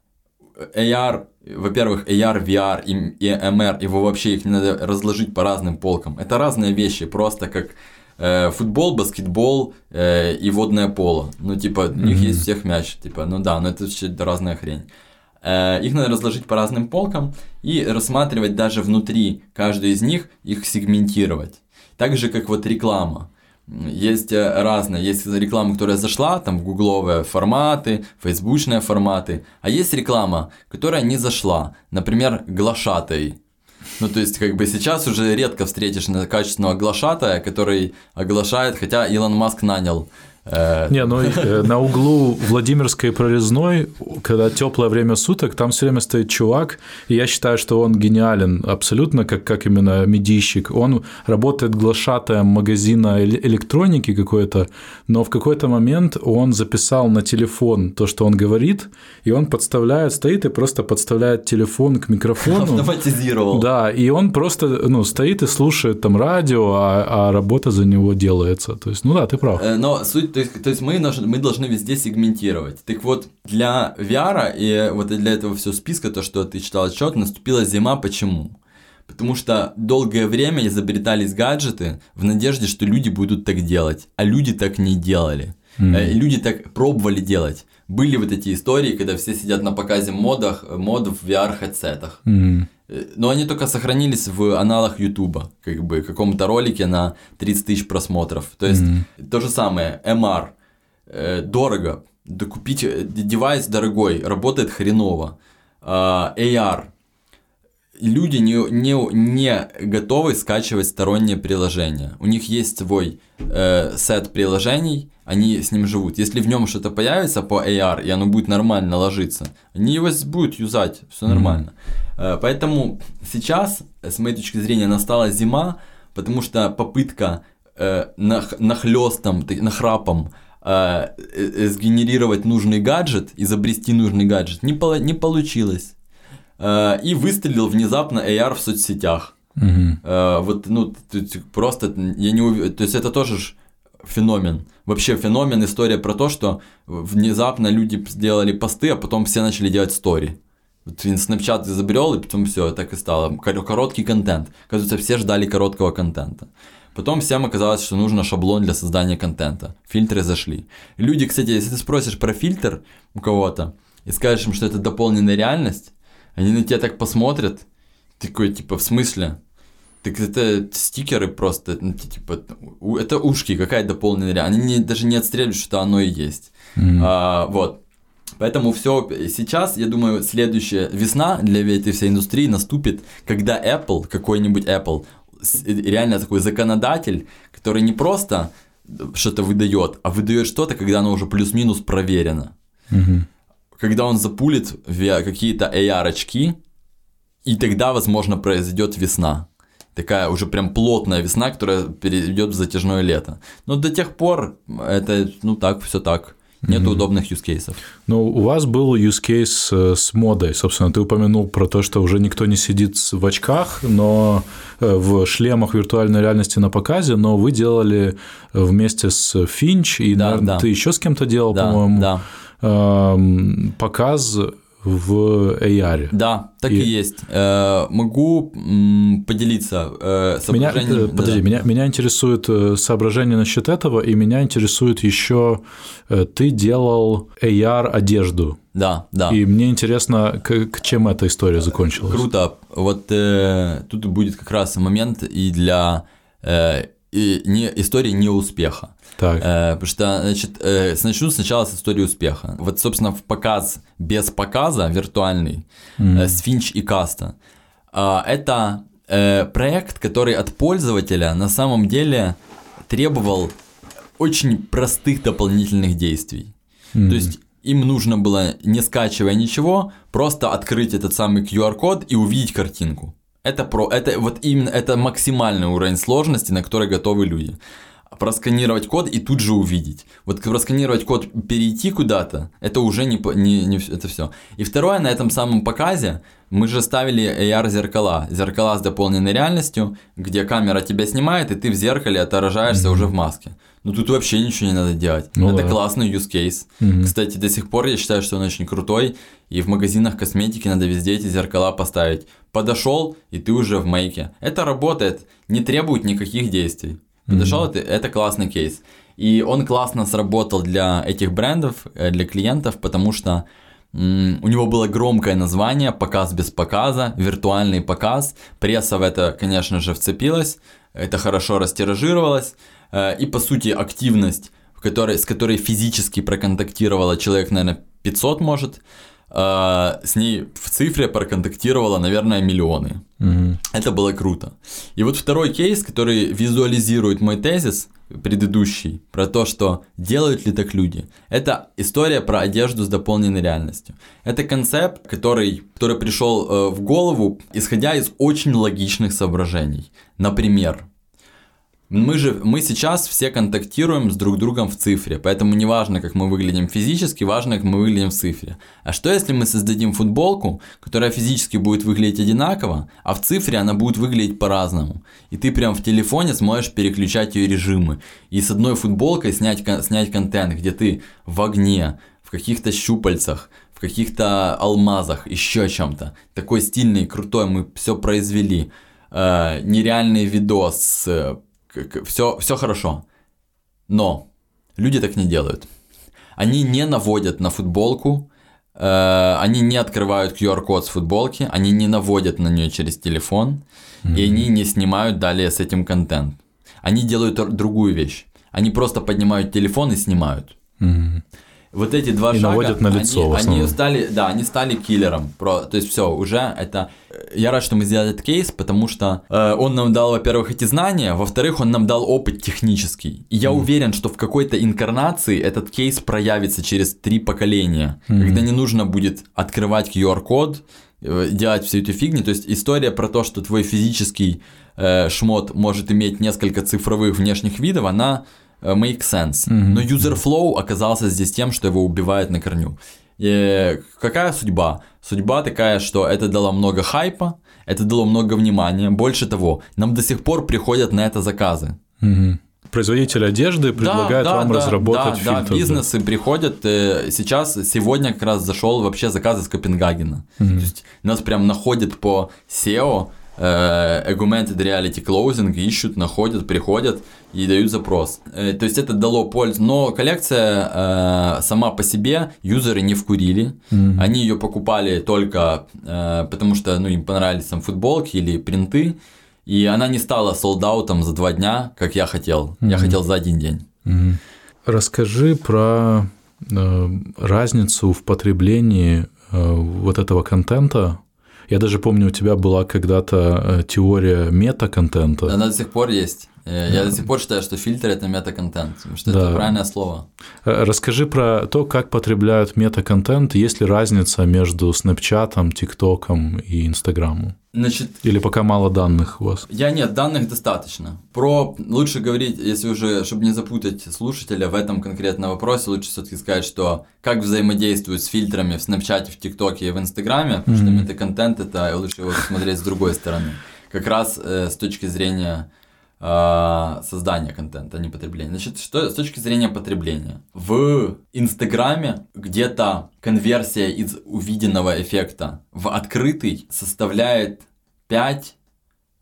AR во-первых, AR, VR и, и MR, его вообще их не надо разложить по разным полкам. Это разные вещи, просто как э, футбол, баскетбол э, и водное поло. Ну, типа, у них mm-hmm. есть у всех мяч, типа, ну да, но это вообще разная хрень. Э, их надо разложить по разным полкам и рассматривать даже внутри каждой из них, их сегментировать. Так же, как вот реклама. Есть э, разные, есть реклама, которая зашла, там гугловые форматы, фейсбучные форматы, а есть реклама, которая не зашла, например, глашатай. Ну, то есть, как бы сейчас уже редко встретишь качественного глашатая, который оглашает, хотя Илон Маск нанял Не, ну э, на углу Владимирской прорезной, когда теплое время суток, там все время стоит чувак, и я считаю, что он гениален абсолютно, как, как именно медийщик. Он работает глашатаем магазина электроники какой-то, но в какой-то момент он записал на телефон то, что он говорит, и он подставляет, стоит и просто подставляет телефон к микрофону. Автоматизировал. Да, и он просто ну, стоит и слушает там радио, а, а работа за него делается. То есть, ну да, ты прав. Э, но суть то есть, то есть мы, мы должны везде сегментировать. Так вот, для VR и вот для этого всего списка, то, что ты читал отчет, наступила зима. Почему? Потому что долгое время изобретались гаджеты в надежде, что люди будут так делать, а люди так не делали. Mm-hmm. Люди так пробовали делать. Были вот эти истории, когда все сидят на показе модах, мод в VR-хедсетах. Mm-hmm. Но они только сохранились в аналах Ютуба, как бы в каком-то ролике на 30 тысяч просмотров. То есть mm-hmm. то же самое, MR, э, дорого, да купить э, девайс дорогой, работает хреново. Э, AR, люди не, не, не готовы скачивать сторонние приложения. У них есть свой э, сет приложений, они с ним живут. Если в нем что-то появится по AR, и оно будет нормально ложиться, они его будут юзать, все нормально. Mm-hmm. Поэтому сейчас, с моей точки зрения, настала зима, потому что попытка э, нах, нахлестом, нахрапом э, э, сгенерировать нужный гаджет, изобрести нужный гаджет, не, по, не получилось. Э, и выстрелил внезапно AR в соцсетях. Э, вот, ну, просто я не уверен, то есть это тоже феномен. Вообще феномен, история про то, что внезапно люди сделали посты, а потом все начали делать стори. Вот Snapchat изобрел, и потом все, так и стало. Короткий контент. Оказывается, все ждали короткого контента. Потом всем оказалось, что нужно шаблон для создания контента. Фильтры зашли. Люди, кстати, если ты спросишь про фильтр у кого-то и скажешь им, что это дополненная реальность, они на тебя так посмотрят, такой, типа, в смысле? Так это стикеры просто, ну, типа, это ушки, какая дополненная реальность. Они не, даже не отстреливают, что оно и есть. Mm-hmm. А, вот. Поэтому все сейчас, я думаю, следующая весна для этой всей индустрии наступит, когда Apple, какой-нибудь Apple, реально такой законодатель, который не просто что-то выдает, а выдает что-то, когда оно уже плюс-минус проверено. Угу. Когда он запулит какие-то AR-очки, и тогда, возможно, произойдет весна такая уже прям плотная весна, которая перейдет в затяжное лето. Но до тех пор это, ну так, все так. Нет mm-hmm. удобных use cases. Ну, у вас был use case э, с модой. Собственно, ты упомянул про то, что уже никто не сидит в очках, но э, в шлемах виртуальной реальности на показе, но вы делали э, вместе с Финч, и, да, наверное, да. ты еще с кем-то делал, да, по-моему, да. Эм, показ в AR. Да, так и, и есть. Э, могу м, поделиться э, соображением. Меня, подожди, да. меня, меня интересует э, соображение насчет этого, и меня интересует еще, э, ты делал AR одежду. Да, да. И мне интересно, к, чем эта история закончилась. Круто. Вот э, тут будет как раз момент и для э, и не, истории неуспеха. Так. Э, потому что, значит, э, начну сначала с истории успеха. Вот, собственно, в показ без показа виртуальный mm. э, с Финч и Каста. Э, это э, проект, который от пользователя на самом деле требовал очень простых дополнительных действий. Mm. То есть им нужно было, не скачивая ничего, просто открыть этот самый QR-код и увидеть картинку. Это про, это вот именно это максимальный уровень сложности, на который готовы люди. Просканировать код и тут же увидеть. Вот просканировать код, перейти куда-то, это уже не, не, не это все. И второе, на этом самом показе мы же ставили AR-зеркала, зеркала с дополненной реальностью, где камера тебя снимает, и ты в зеркале отражаешься mm-hmm. уже в маске. Ну тут вообще ничего не надо делать. Ну, это да. классный use case. Mm-hmm. Кстати, до сих пор я считаю, что он очень крутой, и в магазинах косметики надо везде эти зеркала поставить. Подошел, и ты уже в мейке. Это работает, не требует никаких действий. Подошел, mm-hmm. это, классный кейс. И он классно сработал для этих брендов, э, для клиентов, потому что у него было громкое название «Показ без показа», виртуальный показ. Пресса в это, конечно же, вцепилась, это хорошо растиражировалось. Э, и, по сути, активность, в которой, с которой физически проконтактировала человек, наверное, 500, может, с ней в цифре проконтактировало, наверное, миллионы. Угу. Это было круто. И вот второй кейс, который визуализирует мой тезис предыдущий, про то, что делают ли так люди, это история про одежду с дополненной реальностью. Это концепт, который, который пришел э, в голову, исходя из очень логичных соображений. Например, мы же, мы сейчас все контактируем с друг другом в цифре, поэтому не важно, как мы выглядим физически, важно, как мы выглядим в цифре. А что если мы создадим футболку, которая физически будет выглядеть одинаково, а в цифре она будет выглядеть по-разному? И ты прям в телефоне сможешь переключать ее режимы. И с одной футболкой снять, снять контент, где ты в огне, в каких-то щупальцах, в каких-то алмазах, еще чем-то. Такой стильный, крутой, мы все произвели. Э, нереальный видос, все, все хорошо. Но люди так не делают. Они не наводят на футболку, э, они не открывают QR-код с футболки, они не наводят на нее через телефон, mm-hmm. и они не снимают далее с этим контент. Они делают другую вещь. Они просто поднимают телефон и снимают. Mm-hmm вот эти два и шага, наводят на лицо они, они стали, да, они стали киллером. Про, то есть все, уже это. Я рад, что мы сделали этот кейс, потому что э, он нам дал, во-первых, эти знания, во-вторых, он нам дал опыт технический. И я mm. уверен, что в какой-то инкарнации этот кейс проявится через три поколения, mm. когда не нужно будет открывать QR-код, э, делать всю эту фигню. То есть история про то, что твой физический э, шмот может иметь несколько цифровых внешних видов, она Э, make sense. Mm-hmm. Но user flow оказался здесь тем, что его убивает на корню. И какая судьба? Судьба такая, что это дало много хайпа, это дало много внимания. Больше того, нам до сих пор приходят на это заказы. Mm-hmm. Производитель одежды предлагает да, да, вам да, разработать да, фильтр. Да, бизнесы да. приходят. Э, сейчас, сегодня как раз зашел вообще заказ из Копенгагена. Mm-hmm. То есть нас прям находят по SEO, Э, augmented reality closing, ищут, находят, приходят и дают запрос. Э, то есть это дало пользу, но коллекция э, сама по себе юзеры не вкурили, mm-hmm. они ее покупали только потому что ну, им понравились там футболки или принты, и она не стала солдаутом за два дня, как я хотел. Mm-hmm. Я хотел за один день. Mm-hmm. Расскажи про разницу в потреблении вот этого контента я даже помню, у тебя была когда-то э, теория мета-контента. Она до сих пор есть. Э, я до сих пор считаю, что фильтр это мета-контент, потому что да. это правильное слово. Э, расскажи про то, как потребляют мета-контент, есть ли разница между Snapchat, ТикТоком и Инстаграмом? Значит, Или пока мало данных у вас? Я нет, данных достаточно. Про лучше говорить, если уже, чтобы не запутать слушателя в этом конкретном вопросе, лучше все-таки сказать, что как взаимодействуют с фильтрами в Snapchat, в ТикТоке и в Инстаграме, потому mm-hmm. что метаконтент это лучше его смотреть с другой стороны. Как раз э, с точки зрения создания контента, а не потребления. Значит, что с точки зрения потребления? В Инстаграме где-то конверсия из увиденного эффекта в открытый составляет 5,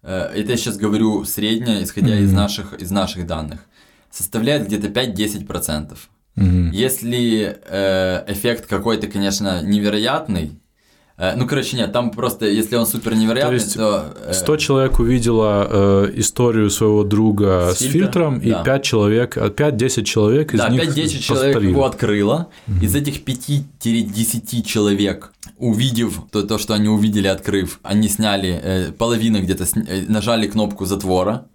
э, это я сейчас говорю среднее, исходя mm-hmm. из, наших, из наших данных, составляет где-то 5-10%. Mm-hmm. Если э, эффект какой-то, конечно, невероятный, Э, ну, короче, нет, там просто, если он супер невероятный, то... Есть то 100 э, человек увидело э, историю своего друга с, с фильтром, да. и 5 человек, 5-10 человек из да, них 5-10 человек его открыло. Mm-hmm. Из этих 5-10 человек, увидев то, то, что они увидели, открыв, они сняли, э, половина где-то сня... Э, нажали кнопку затвора.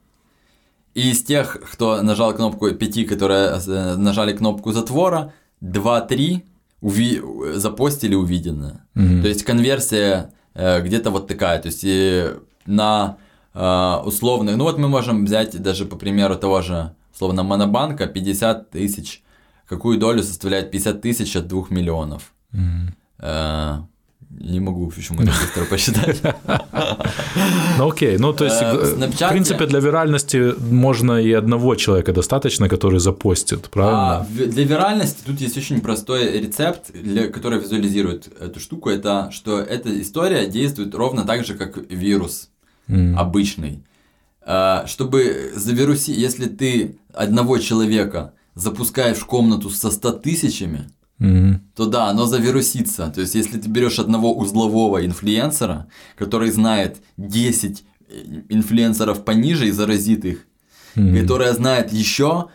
И из тех, кто нажал кнопку 5, которые нажали кнопку затвора, 2-3 уви... запостили увиденное. Mm-hmm. То есть конверсия э, где-то вот такая. То есть и на э, условных... Ну вот мы можем взять даже по примеру того же Словно монобанка 50 тысяч. Какую долю составляет 50 тысяч от 2 миллионов? Э, не могу почему это быстро посчитать. Ну окей, ну то есть, Э, в э, в принципе, для виральности можно и одного человека достаточно, который запостит, А правильно? для виральности тут есть очень простой рецепт, который визуализирует эту штуку. Это что эта история действует ровно так же, как вирус обычный. А, Чтобы завирусить, если ты одного человека запускаешь в комнату со 100 тысячами, Мгм. то да, оно завирусится. То есть, если ты берешь одного узлового инфлюенсера, который знает 10 инфлюенсеров пониже и заразит их, Мгм. которая знает еще,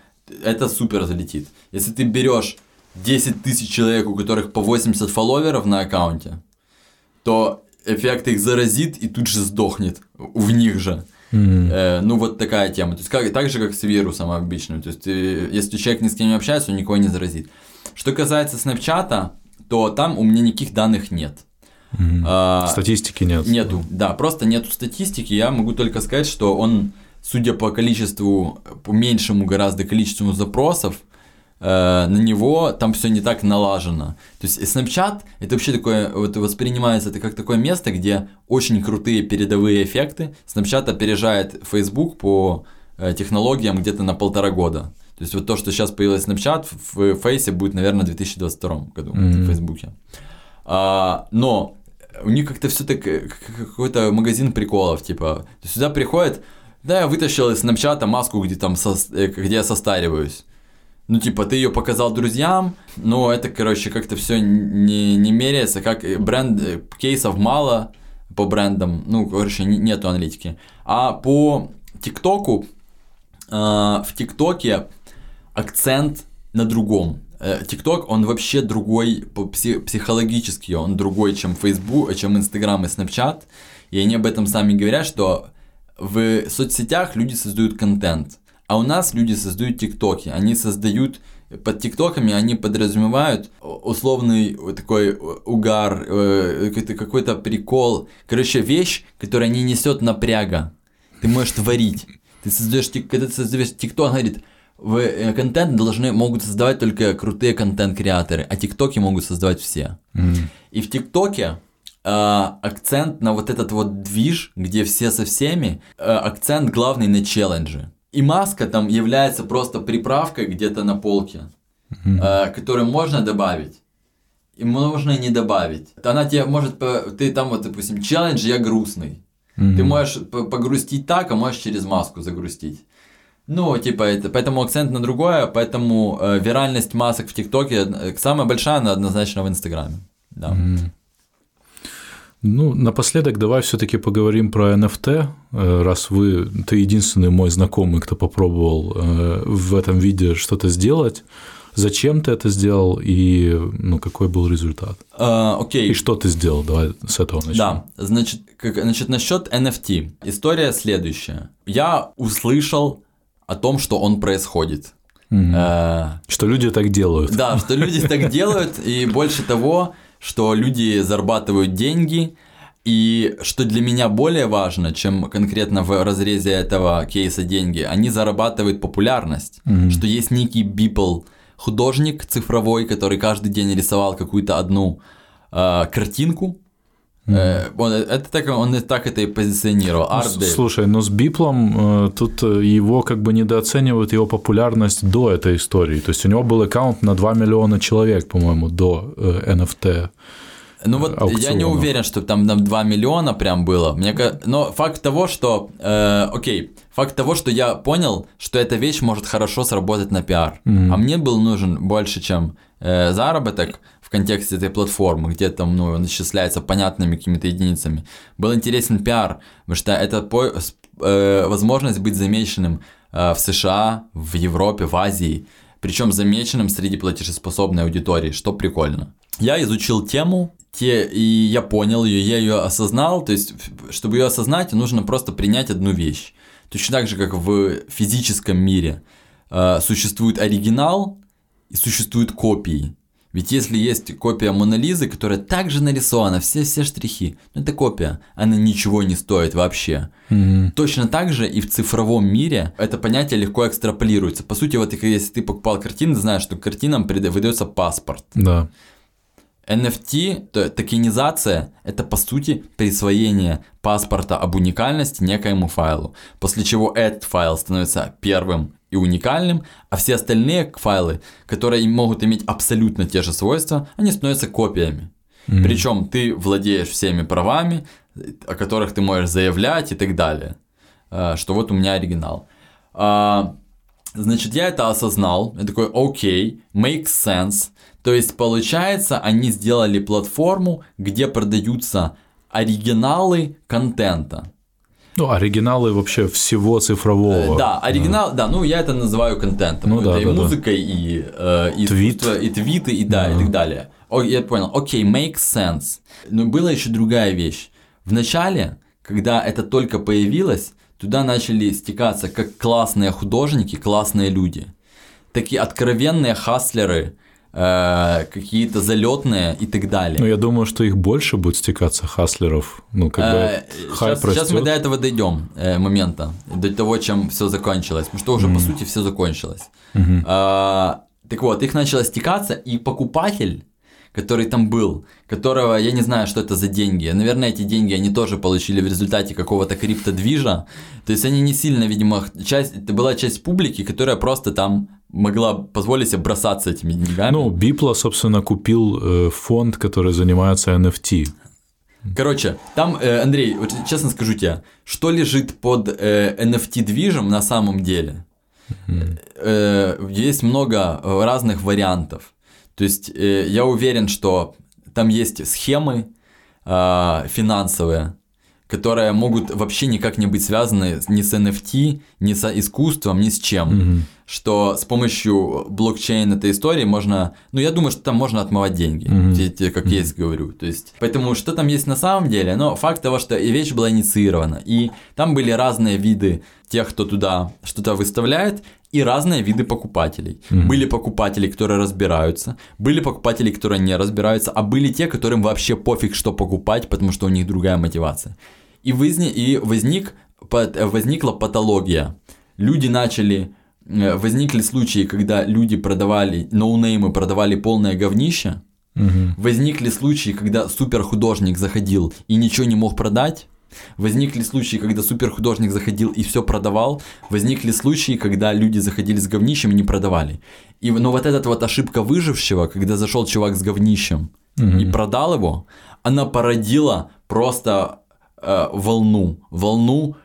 это супер залетит. Если ты берешь 10 тысяч человек, у которых по 80 фолловеров на аккаунте, то эффект их заразит и тут же сдохнет в них же. Мгм. Э, ну, вот такая тема. То есть, как, так же, как с вирусом обычным. То есть, э, если человек ни с кем не общается, он никого не заразит. Что касается Снапчата, то там у меня никаких данных нет. Мгм. А, Статистики нет. Нету, да, просто нету статистики. Я могу только сказать, что он, судя по количеству, по меньшему гораздо количеству запросов, э, на него там все не так налажено. То есть Snapchat это вообще такое, вот воспринимается это как такое место, где очень крутые передовые эффекты. Snapchat опережает Facebook по э, технологиям где-то на полтора года. То есть вот то, что сейчас появилось Snapchat в Фейсе будет, наверное, в 2022 году Мгм. в Фейсбуке. А, но у них как-то все так э, как какой-то магазин приколов, типа, сюда приходит, да, я вытащил из снапчата маску, где там сос- э, где я состариваюсь. Ну, типа, ты ее показал друзьям, но это, короче, как-то все не, не меряется, как э, бренд кейсов мало по брендам, ну, короче, не- нету аналитики. А по ТикТоку, э, в ТикТоке акцент на другом. Э, ТикТок, он вообще другой психологически, он другой, чем Facebook, чем Instagram и Snapchat. И они об этом сами говорят, что в соцсетях люди создают контент, а у нас люди создают ТикТоки. Они создают под ТикТоками они подразумевают условный вот такой угар, э, какой-то, какой-то прикол. Короче, вещь, которая не несет напряга. Ты можешь творить. Ты создаешь, когда ты создаешь ТикТок, говорит, вы э, контент должны, могут создавать только крутые контент-креаторы, а ТикТоки могут создавать все. Мгм. И в ТикТоке э, акцент на вот этот вот движ, где все со всеми, э, акцент главный на челлендже. И маска там является просто приправкой где-то на полке, э, которую можно добавить. И можно не добавить. Она тебе может... Ты там вот, допустим, челлендж «Я грустный». Ты можешь погрустить так, а можешь через маску загрустить. Ну, типа, это, поэтому акцент на другое, поэтому э, виральность масок в ТикТоке самая большая, она однозначно в Инстаграме. Да. Ну, напоследок давай все-таки поговорим про NFT, э, раз вы, ты единственный мой знакомый, кто попробовал э, в этом виде что-то сделать. Зачем ты это сделал и ну, какой был результат? Э, окей. И что ты сделал? Давай с этого начнем. Да, значит, как, значит, насчет NFT. История следующая. Я услышал о том, что он происходит. Мгм. Э, Что люди так делают. Да, что люди так делают, и больше того, что люди зарабатывают деньги, и что для меня более важно, чем конкретно в разрезе этого кейса деньги, они зарабатывают популярность, Мгм. что есть некий Beeple, художник цифровой, который каждый день рисовал какую-то одну э, картинку. Э, он, это так, он и так это и позиционировал. Ну. Слушай, но с Биплом э, тут э, его как бы недооценивают его популярность до этой истории. То есть у него был аккаунт на 2 миллиона человек, по-моему, до NFT. Ну вот я не аукционов. уверен, что там, там 2 миллиона прям было. Мне, но факт того, что... э, окей, факт того, что я понял, что эта вещь может хорошо сработать на пиар. Мгм. А мне был нужен больше, чем э, заработок в контексте этой платформы, где там, ну, он исчисляется понятными какими-то единицами. Был интересен пиар, потому что это по- э, возможность быть замеченным э, в США, в Европе, в Азии, причем замеченным среди платежеспособной аудитории, что прикольно. Я изучил тему, те, и я понял ее, я ее осознал, то есть, чтобы ее осознать, нужно просто принять одну вещь. Точно так же, как в физическом мире э, существует оригинал и существуют копии. Ведь если есть копия Монолизы, которая также нарисована, все, все штрихи, ну это копия, она ничего не стоит вообще. Мгм. Точно так же и в цифровом мире это понятие легко экстраполируется. По сути, вот если ты покупал картины, ты знаешь, что картинам выдается паспорт. Да. NFT, то токенизация, это по сути присвоение паспорта об уникальности некоему файлу, после чего этот файл становится первым и уникальным, а все остальные файлы, которые могут иметь абсолютно те же свойства, они становятся копиями. Мгм. Причем ты владеешь всеми правами, о которых ты можешь заявлять и так далее. А, Что вот у меня оригинал. А, Значит, я это осознал. Я такой, окей, makes sense. То есть, получается, они сделали платформу, где продаются оригиналы контента. Ну, оригиналы вообще всего цифрового. Э, Да, оригинал, да, ну я это называю контентом. Ну это да, и да, да. музыкой, и, э, и Твит. и твиты, и да, и так далее. О, я понял, окей, makes sense. Но была еще другая вещь. В начале, когда это только появилось, туда начали стекаться как классные художники, классные люди, такие откровенные хаслеры, э, какие-то залетные и так далее. Ну, я думаю, что их больше будет стекаться хаслеров. Ну, как Э, бы хайп Сейчас, сейчас мы до этого дойдем э, момента, до того, чем все закончилось. Потому что уже по сути все закончилось. А, так вот, их начало стекаться, и покупатель, который там был, которого я не знаю, что это за деньги. Наверное, эти деньги они тоже получили в результате какого-то криптодвижа. То есть они не сильно, видимо, часть, это была часть публики, которая просто там могла позволить себе бросаться этими деньгами. Ну, Бипла, собственно, купил э, фонд, который занимается NFT. Короче, там, э, Андрей, вот честно скажу тебе, что лежит под э, NFT-движем на самом деле? Э, есть много э, разных вариантов. То есть э, я уверен, что там есть схемы э, финансовые, которые могут вообще никак не быть связаны ни с NFT, ни с искусством, ни с чем. Мгм. Что с помощью блокчейн этой истории можно, ну я думаю, что там можно отмывать деньги, те, как есть говорю. То есть, поэтому что там есть на самом деле, но факт того, что и вещь была инициирована, и там были разные виды тех, кто туда что-то выставляет, и разные виды покупателей. Были покупатели, которые разбираются, были покупатели, которые не разбираются, а были те, которым вообще пофиг, что покупать, потому что у них другая мотивация. И, возник, и возник, возникла патология. Люди начали, э, возникли случаи, когда люди продавали, ноунеймы продавали полное говнище, Мгм. Возникли случаи, когда суперхудожник заходил и ничего не мог продать. Возникли случаи, когда суперхудожник заходил и все продавал. Возникли случаи, когда люди заходили с говнищем и не продавали. И, но вот эта вот ошибка выжившего, когда зашел чувак с говнищем и продал его, она породила просто э, волну. Волну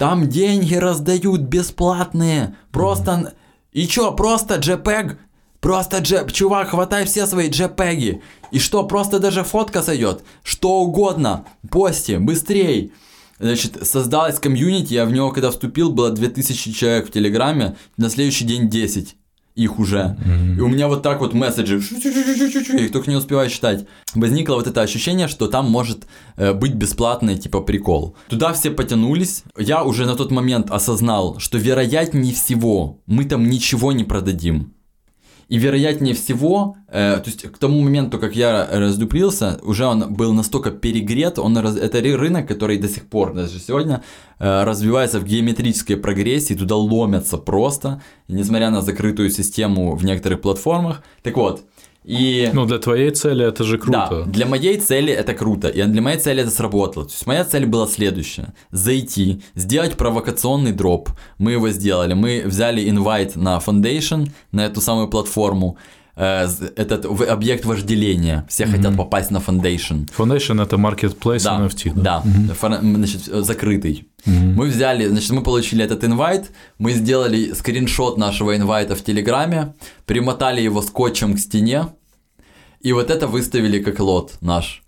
там деньги раздают бесплатные. Просто... И чё, просто JPEG? Просто джеп, чувак, хватай все свои JPEG. И что, просто даже фотка сойдет? Что угодно. Пости, быстрей. Значит, создалась комьюнити, я в него когда вступил, было 2000 человек в Телеграме, на следующий день 10 их уже. И у меня вот так вот месседжи, я их только не успеваю читать. Возникло вот это ощущение, что там может э, быть бесплатный типа прикол. Туда все потянулись. Я уже на тот момент осознал, что вероятнее всего мы там ничего не продадим. И вероятнее всего, э, то есть к тому моменту, как я раздуплился, уже он был настолько перегрет, он раз- это ры- рынок, который до сих пор, даже сегодня, э, развивается в геометрической прогрессии, туда ломятся просто, несмотря на закрытую систему в некоторых платформах. Так вот, и... Ну, для твоей цели это же круто. Да, для моей цели это круто, и для моей цели это сработало. То есть моя цель была следующая. Зайти, сделать провокационный дроп. Мы его сделали. Мы взяли инвайт на Foundation, на эту самую платформу. Э, Этот объект вожделения. Все хотят попасть на Foundation. Foundation это marketplace Да, NFT. да, фор- значит, э, закрытый. Мы взяли, значит, мы получили этот инвайт, мы сделали скриншот нашего инвайта в Телеграме, примотали его скотчем к стене, и вот это выставили как лот наш.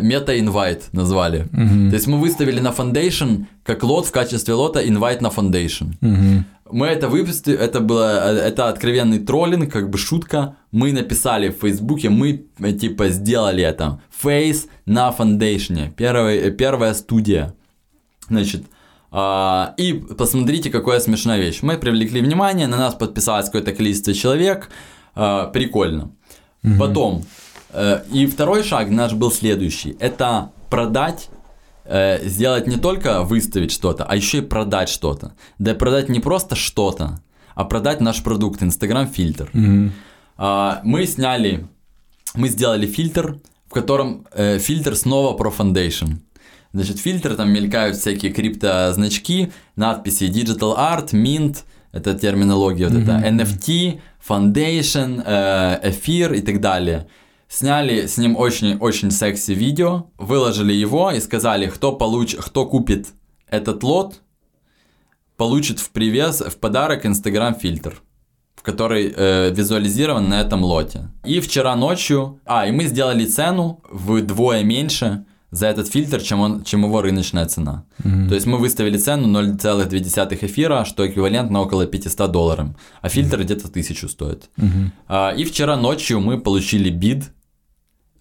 Мета-инвайт назвали. То есть мы выставили на Foundation как лот в качестве лота инвайт на Foundation. Мгм. Мы это выпустили, это было, это откровенный троллинг, как бы шутка. Мы написали в Фейсбуке, мы э, типа сделали это. Фейс на фондейшне, первая, э, первая студия. Значит, а, и посмотрите, какая смешная вещь. Мы привлекли внимание, на нас подписалось какое-то количество человек. А, прикольно. Угу. Потом, э, и второй шаг наш был следующий. Это продать э, сделать не только выставить что-то, а еще и продать что-то. Да продать не просто что-то, а продать наш продукт, Instagram фильтр. Угу. А, мы сняли, мы сделали фильтр, в котором э, фильтр снова про foundation. Значит, фильтр, там мелькают всякие криптозначки, надписи Digital Art, Mint, это терминология вот mm-hmm. это, NFT, Foundation, э, Эфир и так далее. Сняли с ним очень-очень секси видео, выложили его и сказали, кто, получ... кто купит этот лот, получит в привес, в подарок Instagram фильтр в который э, визуализирован на этом лоте. И вчера ночью, а, и мы сделали цену вдвое меньше за этот фильтр, чем, он, чем его рыночная цена. Mm-hmm. То есть мы выставили цену 0,2 эфира, что эквивалентно около 500 долларов, а фильтр mm-hmm. где-то 1000 стоит. Mm-hmm. А, и вчера ночью мы получили бид,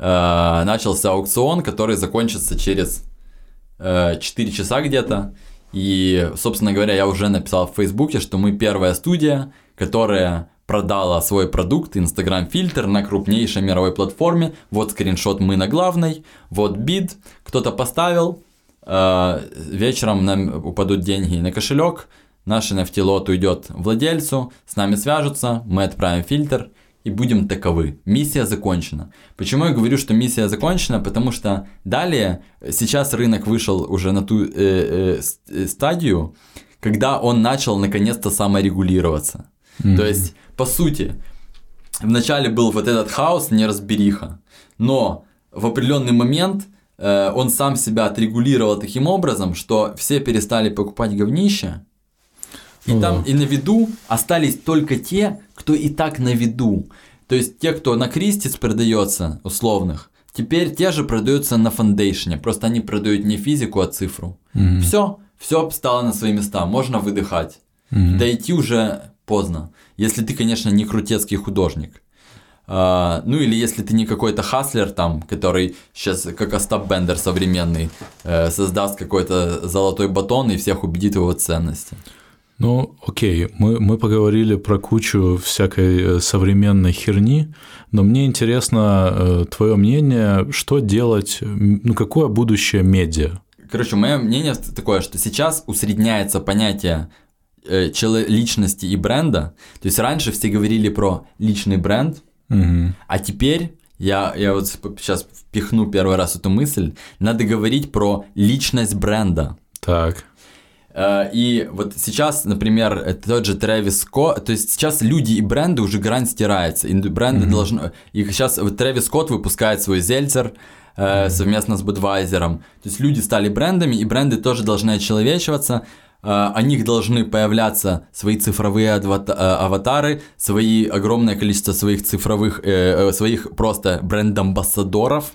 а, начался аукцион, который закончится через э, 4 часа где-то. И, собственно говоря, я уже написал в Фейсбуке, что мы первая студия, которая продала свой продукт Instagram фильтр на крупнейшей мировой платформе. Вот скриншот мы на главной, вот бид, кто-то поставил, э, вечером нам упадут деньги на кошелек, наш NFT лот уйдет владельцу, с нами свяжутся, мы отправим фильтр и будем таковы. Миссия закончена. Почему я говорю, что миссия закончена? Потому что далее, сейчас рынок вышел уже на ту э, э, э стадию, когда он начал наконец-то саморегулироваться. Mm-hmm. То есть, по сути, вначале был вот этот хаос, неразбериха, но в определенный момент э, он сам себя отрегулировал таким образом, что все перестали покупать говнище, и ну, там и на виду остались только те, кто и так на виду. То есть те, кто на Кристис продается, условных, теперь те же продаются на фондейшне. Просто они продают не физику, а цифру. Mm-hmm. Все, все стало на свои места, можно выдыхать. Mm-hmm. Дойти уже поздно. Если ты, конечно, не крутецкий художник. Uh, ну или если ты не какой-то хаслер там, который сейчас как Остап Бендер современный, uh, создаст какой-то золотой батон и всех убедит в его ценности. Ну, окей, мы, мы поговорили про кучу всякой э, современной херни, но мне интересно э, твое мнение, что делать, ну, какое будущее медиа? Короче, мое мнение такое, что сейчас усредняется понятие э, личности и бренда. То есть раньше все говорили про личный бренд, угу. а теперь я, я вот сейчас впихну первый раз эту мысль, надо говорить про личность бренда. Так. Э, и вот сейчас, например, тот же Трэвис Скотт, то есть сейчас люди и бренды уже грань стирается, и бренды mm-hmm. должны... И сейчас вот Трэвис Скотт выпускает свой зельцер, э, совместно с Budweiser. То есть люди стали брендами, и бренды тоже должны очеловечиваться. Э, о них должны появляться свои цифровые аватары, свои огромное количество своих цифровых, своих просто бренд-амбассадоров.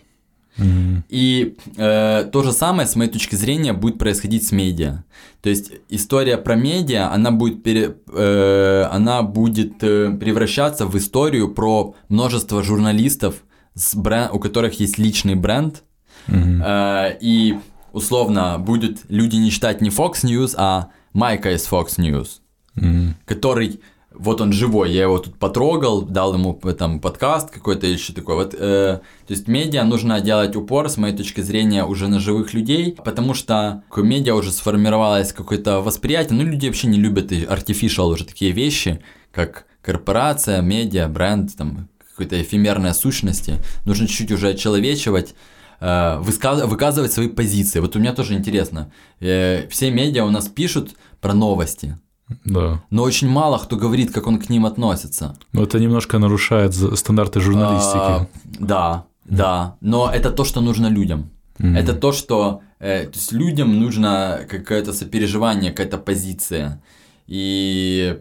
Mm-hmm. И э, то же самое, с моей точки зрения, будет происходить с медиа. То есть история про медиа, она будет, пере, э, она будет э, превращаться в историю про множество журналистов, с бренд, у которых есть личный бренд. Mm-hmm. Э, и условно будет люди не читать не Fox News, а Майка из Fox News, mm-hmm. который вот он живой, я его тут потрогал, дал ему там подкаст какой-то еще такой. Вот, э, то есть медиа нужно делать упор, с моей точки зрения, уже на живых людей, потому что медиа уже сформировалось какое-то восприятие, ну люди вообще не любят artificial уже такие вещи, как корпорация, медиа, бренд, там какой-то эфемерной сущности. Нужно чуть-чуть уже очеловечивать, э, выказывать свои позиции. Вот у меня тоже интересно. Э, все медиа у нас пишут про новости, да. Но очень мало кто говорит, как он к ним относится. Но это немножко нарушает стандарты журналистики. А, да, да. Но это то, что нужно людям. Mm-hmm. Это то, что э, то есть людям нужно какое-то сопереживание, какая-то позиция. И,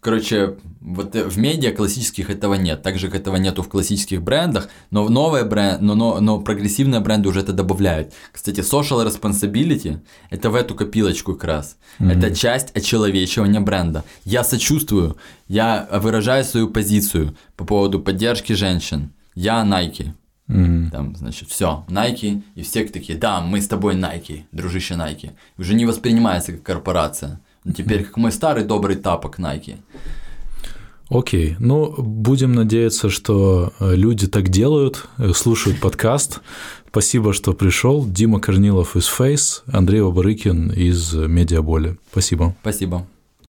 короче, вот в медиа классических этого нет, так же как этого нету в классических брендах, но в новые бренд, но, но, но прогрессивные бренды уже это добавляют. Кстати, social responsibility – это в эту копилочку как раз. Mm-hmm. Это часть очеловечивания бренда. Я сочувствую, я выражаю свою позицию по поводу поддержки женщин. Я Nike. Mm-hmm. Там, значит, все, Nike, и все такие, да, мы с тобой Nike, дружище Nike. Уже не воспринимается как корпорация. Теперь как мой старый добрый тапок Nike. Окей, ну, будем надеяться, что э, люди так делают, э, слушают подкаст. Спасибо, что пришел. Дима Корнилов из Face, Андрей Обарыкин из Медиаболи. Спасибо. Спасибо.